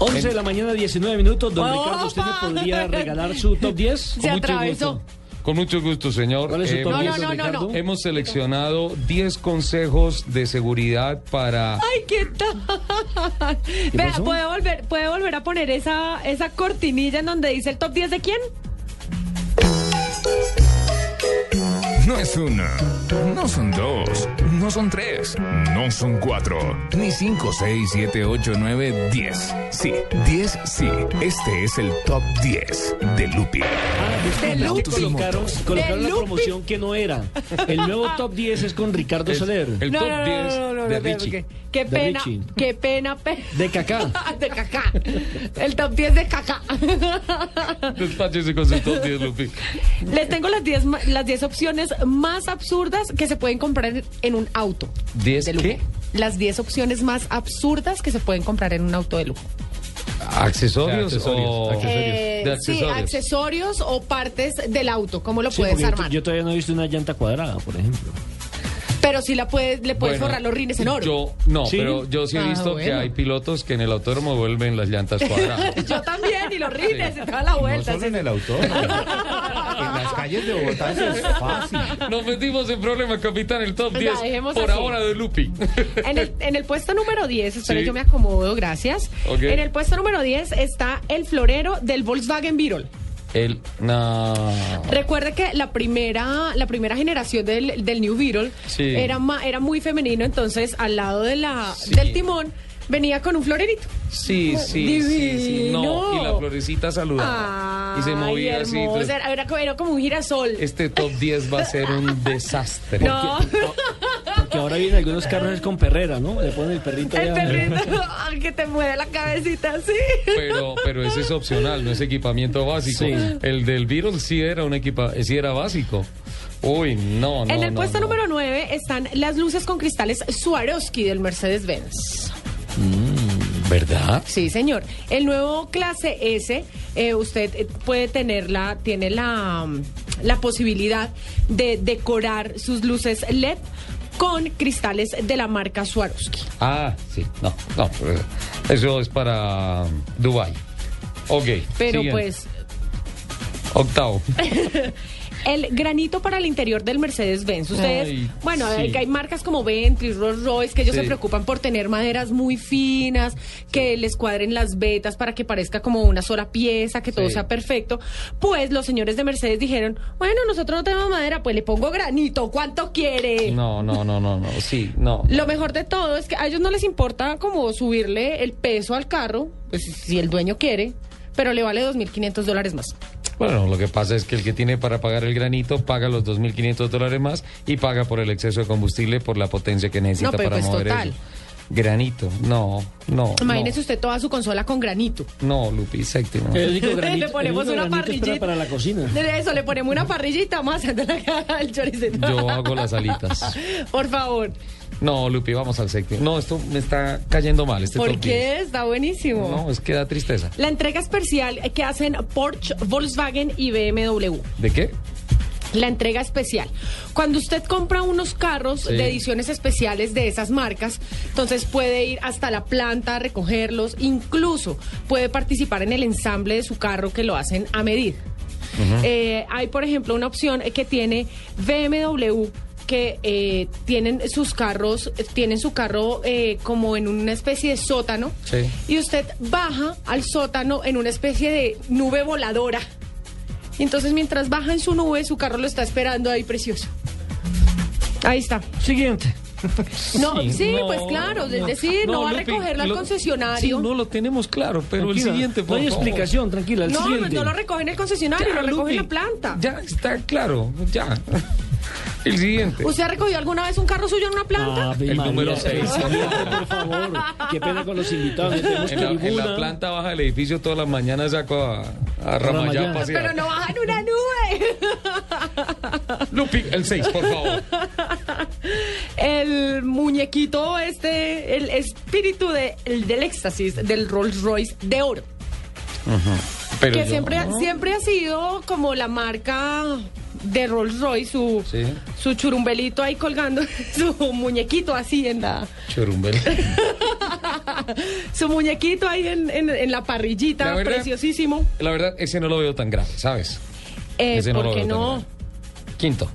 11 de la mañana, 19 minutos. Don ¡Opa! Ricardo, ¿usted me podría regalar su top 10? Se Con mucho atravesó. gusto. Con mucho gusto, señor. ¿Cuál es su Eh, top No, 10, no, no, no, Ricardo? Hemos seleccionado 10 consejos de seguridad para... Ay, ¿qué tal? Vea, pasó? ¿puede volver, ¿puede volver a poner esa, esa cortinilla en donde dice el top 10 de quién? No es una, no son dos, no son tres, no son cuatro, ni cinco, seis, siete, ocho, nueve, diez. Sí, diez, sí. Este es el top 10 de Lupi. Ah, De Lupi. colocaron, colocaron De la Lupi. promoción que no era. El nuevo top 10 es con Ricardo Es Soler. el no, top no, no, 10 no, no, no, de Richie. Qué De pena, Richie. qué pena, pe- De Cacá. de caca. El top 10 de caca. Despáchese con su top 10, Lupi. Les tengo las 10 ma- las 10 opciones más absurdas que se pueden comprar en, un auto. ¿10 de lujo. qué? Las 10 opciones más absurdas que se pueden comprar en un auto de lujo. ¿Accesorios, De accesorios, o...? accesorios. Eh, De Sí, accesorios. o partes del auto. ¿Cómo lo Sí, puedes yo, armar? yo todavía no he visto una llanta cuadrada, por ejemplo. Pero sí la puedes, le puedes Bueno, forrar los rines en oro. Yo, no, ¿Sí? pero yo sí he Ah, visto que hay pilotos que en el autódromo vuelven las llantas cuadradas. Yo también, y los rines, y toda la No vuelta. solo sí. en el autódromo. en calles de Bogotá eso es fácil. Nos metimos en problemas, capitán, el top Venga, 10 dejemos por así. ahora de Lupi. En el, en el puesto número 10, espera, Sí. yo me acomodo, gracias. Ok. En el puesto número 10 está el florero del Volkswagen Beetle. El. No. Recuerde que la primera, la primera generación del, del New Beetle Sí. era, ma- era muy femenino, entonces al lado de la, del timón venía con un florerito. Sí, sí, sí, sí. No, y la florecita saludaba. y se movía Ay, así. hermoso, Era, era como- era como un girasol. Este top 10 va a ser un desastre. No, Porque ahora vienen algunos carros con perrera, ¿no? Le ponen el perrito el allá. perrito ay, que te mueve la cabecita así. Pero, pero ese es opcional, no es equipamiento básico. Sí. El del Beetle sí era un equipa sí era básico. Uy, no, no. en el no, puesto no. número 9 están las luces con cristales Swarovski del Mercedes-Benz. ¿Verdad? Sí, señor. El nuevo clase S, eh, usted eh, puede tenerla, tiene la, la posibilidad de decorar sus luces LED con cristales de la marca Swarovski. Ah, sí, no, no. Eso es para um, Dubai. Ok. Pero siguiente. pues Octavo. el granito para el interior del Mercedes-Benz. Ustedes, Ay, bueno, sí. hay, marcas como Bentley, Rolls Royce, que ellos Sí. se preocupan por tener maderas muy finas, que les cuadren las vetas para que parezca como una sola pieza, que todo sea perfecto. Pues los señores de Mercedes dijeron, bueno, nosotros no tenemos madera, pues le pongo granito, ¿cuánto quiere? No, no, no, no, no. Sí, no. Lo mejor de todo es que a ellos no les importa como subirle el peso al carro, pues si el dueño quiere, pero le vale 2.500 dólares más. Bueno, lo que pasa es que el que tiene para pagar el granito paga los 2.500 dólares más y paga por el exceso de combustible por la potencia que necesita No, pero para pues mover total. eso. Granito, no, no. Imagínese usted toda su consola con granito. No, Lupi, séptimo. El único granito- le ponemos el único una parrillita. para la cocina. De eso, le ponemos una parrillita más de la caja del choricito. Yo hago las alitas. Por favor. No, Lupi, vamos al séptimo. No, esto me está cayendo mal, este ¿Por top 10. qué? Está buenísimo. No, es que da tristeza. La entrega especial que hacen Porsche, Volkswagen y BMW. ¿De qué? La entrega especial. Cuando usted compra unos carros Sí. de ediciones especiales de esas marcas, entonces puede ir hasta la planta a recogerlos, incluso puede participar en el ensamble de su carro que lo hacen a medir. Eh, hay, por ejemplo, una opción que tiene BMW que eh, tienen sus carros, tienen su carro eh, como en una especie de sótano Sí. y usted baja al sótano en una especie de nube voladora. Y entonces mientras baja en su nube, su carro lo está esperando ahí precioso. Ahí está. Siguiente. No, sí, no, pues claro, es decir, no, va a Lupi, recogerlo al lo- concesionario. Sí, no lo tenemos claro, pero Tranquila, el siguiente, por No hay favor. explicación, tranquila. El no, siguiente. no lo recoge en el concesionario, Ya, lo recoge en la Lupi, planta. Ya está claro, ya. El siguiente. ¿Usted ha recogido alguna vez un carro suyo en una planta? Ave El María, número seis. el siguiente, por favor. Qué pena con los invitados. En la, en la planta baja del edificio todas las mañanas saco a, a Ramayá Ramayá. a pasear. Pero no baja en una nube. Lupi, el 6, por favor. el muñequito este, el espíritu de, el del éxtasis del Rolls Royce de oro. Pero que yo- siempre, ha- siempre ha sido como la marca de Rolls Royce, su, Sí. su churumbelito ahí colgando, su muñequito así en la... Churumbel. su muñequito ahí en, en- en la parrillita, La verdad- preciosísimo. La verdad, ese no lo veo tan grave, ¿sabes? Eh, Ese no ¿Por qué no? Quinto.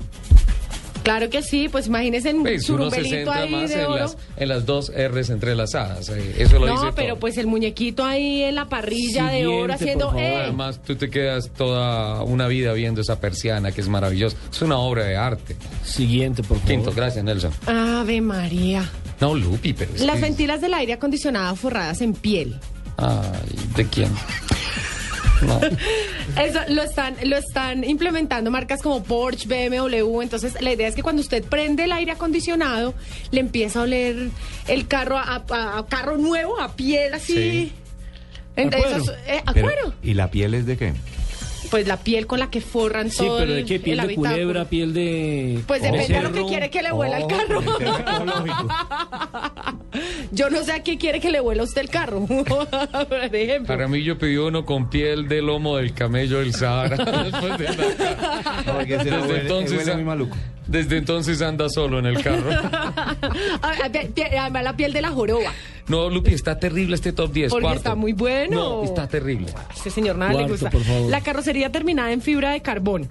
Claro que sí, pues imagínense un Pues centra ahí más de en oro. las, en las dos R's entrelazadas. eh, Eso lo dice No, todo. pero pues el muñequito ahí en la parrilla de oro haciendo... por favor. ¡eh! Además, tú te quedas toda una vida viendo esa persiana que es maravillosa. Es una obra de arte. Siguiente, por favor. Quinto, gracias, Nelson. Ave María. No, Lupi, pero es Las ventilas del aire acondicionado forradas en piel. Ay, ¿de quién? No. Eso lo están, lo están implementando marcas como Porsche, BMW. Entonces, la idea es que cuando usted prende el aire acondicionado, le empieza a oler el carro a, a- a carro nuevo, a piel así. Sí. Entonces, A cuero. eso- eh, a Pero, cuero. ¿Y la piel es de qué? Pues la piel con la que forran Sí, todo pero el, ¿de qué? ¿Piel el de habitáculo. culebra? ¿Piel de...? Pues de depende de lo que quiere que le huela el Oh, carro. ecológico. Yo no sé a qué quiere que le huela a usted el carro. Por ejemplo. Para mí yo pedí uno con piel de lomo del camello del Sahara. Después de la- No, porque ese no Desde huele- entonces, huele muy maluco. Desde entonces anda solo en el carro. Además, la piel de la joroba. No, Lupi, está terrible este top 10. Porque cuarto. está muy bueno. No, está terrible. Este señor nada le gusta. La carrocería terminada en fibra de carbón.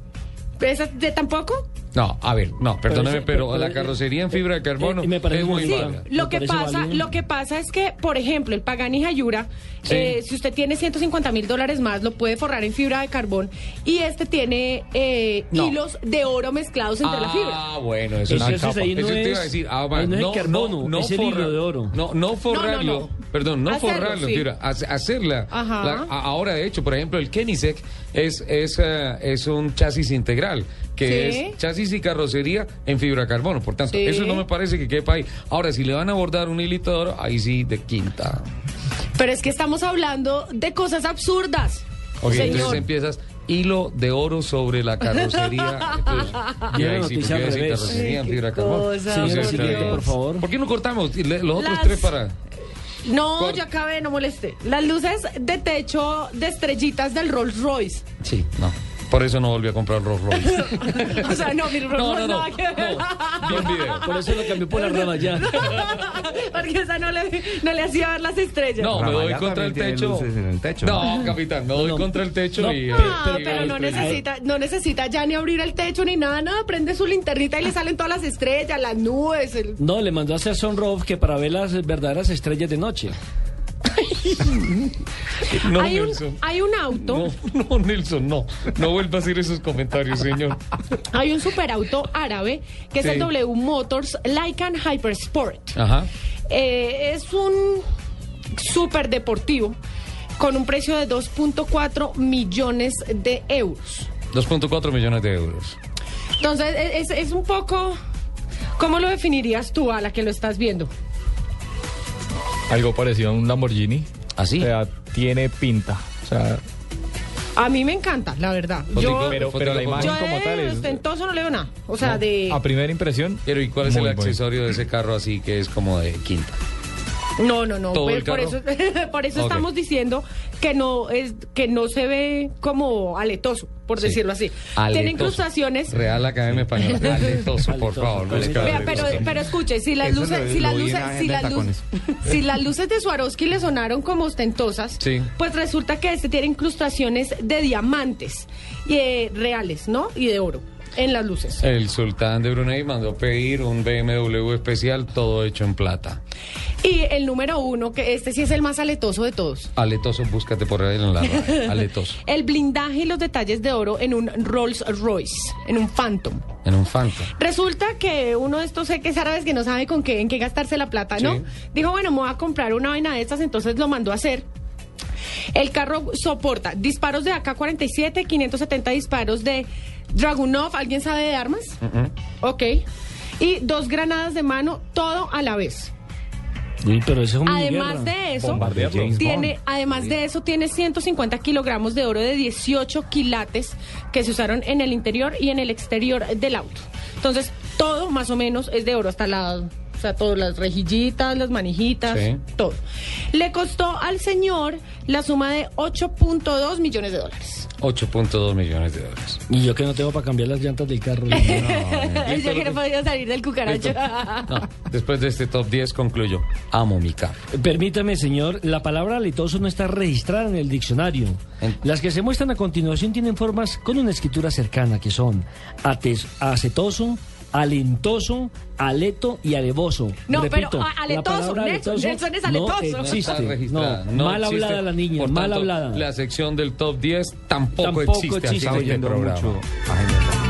¿Esa de tampoco? No, a ver, no, perdóneme, eso- pero, pero- la carrocería en fibra de carbono eh, me parece es muy muy válida. Lo que pasa, válido. lo que pasa es que, por ejemplo, el Pagani Hayura, Sí. eh, si usted tiene 150 mil dólares más, lo puede forrar en fibra de carbón y este tiene eh, No. hilos de oro mezclados entre la fibra. Ah, bueno, eso es Entonces, una capa. ahí no Eso te es- iba a decir, ah, va, no es el no, carbono, no, no es el forra- hilo de oro. No, no forrarlo, no, no. perdón, no Hacerlo, forrarlo, sí. fibra, hace- hacerla. Ajá. La- a- ahora, de hecho, por ejemplo, el Kenisec es, es, eh, es un chasis integral, que Sí. es chasis y carrocería en fibra de carbono. Por tanto, Sí. eso no me parece que quepa ahí. Ahora, si le van a abordar un hilito de oro, ahí sí, de quinta. Pero es que estamos hablando de cosas absurdas. Ok, señor. entonces empiezas hilo de oro sobre la carrocería. Entonces, y ahí sí, porque carrocería en fibra carbono. Sí, por favor. ¿Por qué no cortamos? Los otros Las- tres para... No, ya acabé, no moleste. Las luces de techo de estrellitas del Rolls Royce. Sí, no. Por eso no volví a comprar Rolls Royce. o sea, no, mi Rolls No, Royce no, no, nada que ver. Vi un video. Por eso lo cambió por la rama ya. Porque esa no le, no le hacía ver las estrellas. No, me doy contra el techo. luces en el techo, No, capitán, me doy no. contra el techo No, y... pero- y- pero no necesita, no necesita ya ni abrir el techo ni nada, nada, prende su linternita y le salen todas las estrellas, las nubes, el- No, le mandó a hacer sunroof que para ver las verdaderas estrellas de noche. No, hay, un, hay un auto, No, no, Nelson, no. No vuelva a hacer esos comentarios, señor. hay un superauto árabe que es el W Motors Lycan Hypersport. Ajá. Eh, es un super deportivo con un precio de 2.4 millones de euros. 2.4 millones de euros. Entonces, e, es, es un poco... ¿Cómo lo definirías tú a la que lo estás viendo? Algo parecido a un Lamborghini. ¿Así? O sea, tiene pinta. O sea, A mí me encanta, la verdad. Fotico, Yo, pero, la imagen yo como tal es... ostentoso no le veo nada. O sea, no, de... A primera impresión. Pero ¿y cuál es el bueno. accesorio de ese carro así que es como de quinta? No, no, no. ¿Todo pues, el por eso, por eso estamos diciendo que no es que no se ve como aletoso, por Sí. decirlo así. Aletoso. Tiene incrustaciones. Real Academia Española. Aletoso, por favor. no le cabe Vea, pero, aletoso. pero escuche, si las Eso luces, lo- si las lo luces, si las de luces, si las luces de Swarovski le sonaron como ostentosas, Sí. pues resulta que este tiene incrustaciones de diamantes y, eh, reales, ¿no? Y de oro en las luces. El sultán de Brunei mandó pedir un BMW especial, todo hecho en plata. Y el número uno, que este sí es el más aletoso de todos. Aletoso, búscate por ahí en la radio. Aletoso. El blindaje y los detalles de oro en un Rolls Royce, en un Phantom. En un Phantom. Resulta que uno de estos seques árabes que no sabe con qué, en qué gastarse la plata, ¿no? Sí. Dijo, bueno, me voy a comprar una vaina de estas, entonces lo mandó a hacer. El carro soporta disparos de AK-47, 570 disparos de Dragunov, ¿alguien sabe de armas? Ok. Y dos granadas de mano, todo a la vez. Pero eso es un Además de eso, tiene, además de eso, tiene 150 kilogramos de oro de 18 quilates que se usaron en el interior y en el exterior del auto. Entonces, todo más o menos es de oro, hasta la, sea, todas las rejillitas, las manijitas, Sí. todo. Le costó al señor la suma de 8.2 millones de dólares. 8.2 millones de dólares. Y yo que no tengo para cambiar las llantas del carro. Yo que no podía salir del cucaracho. No, después de este top 10 concluyo. Amo mi carro. Permítame, señor, la palabra aletoso no está registrada en el diccionario. Las que se muestran a continuación tienen formas con una escritura cercana, que son ates- acetoso, alentoso, aleto y alevoso. No, Repito, pero, aletoso, Nelson, Nelson es aletoso. No No existe. está registrada. No, no mal existe. hablada la niña, Por mal tanto, hablada. La sección del top 10 tampoco, Tampoco existe, aquí existe. oyendo programa. mucho a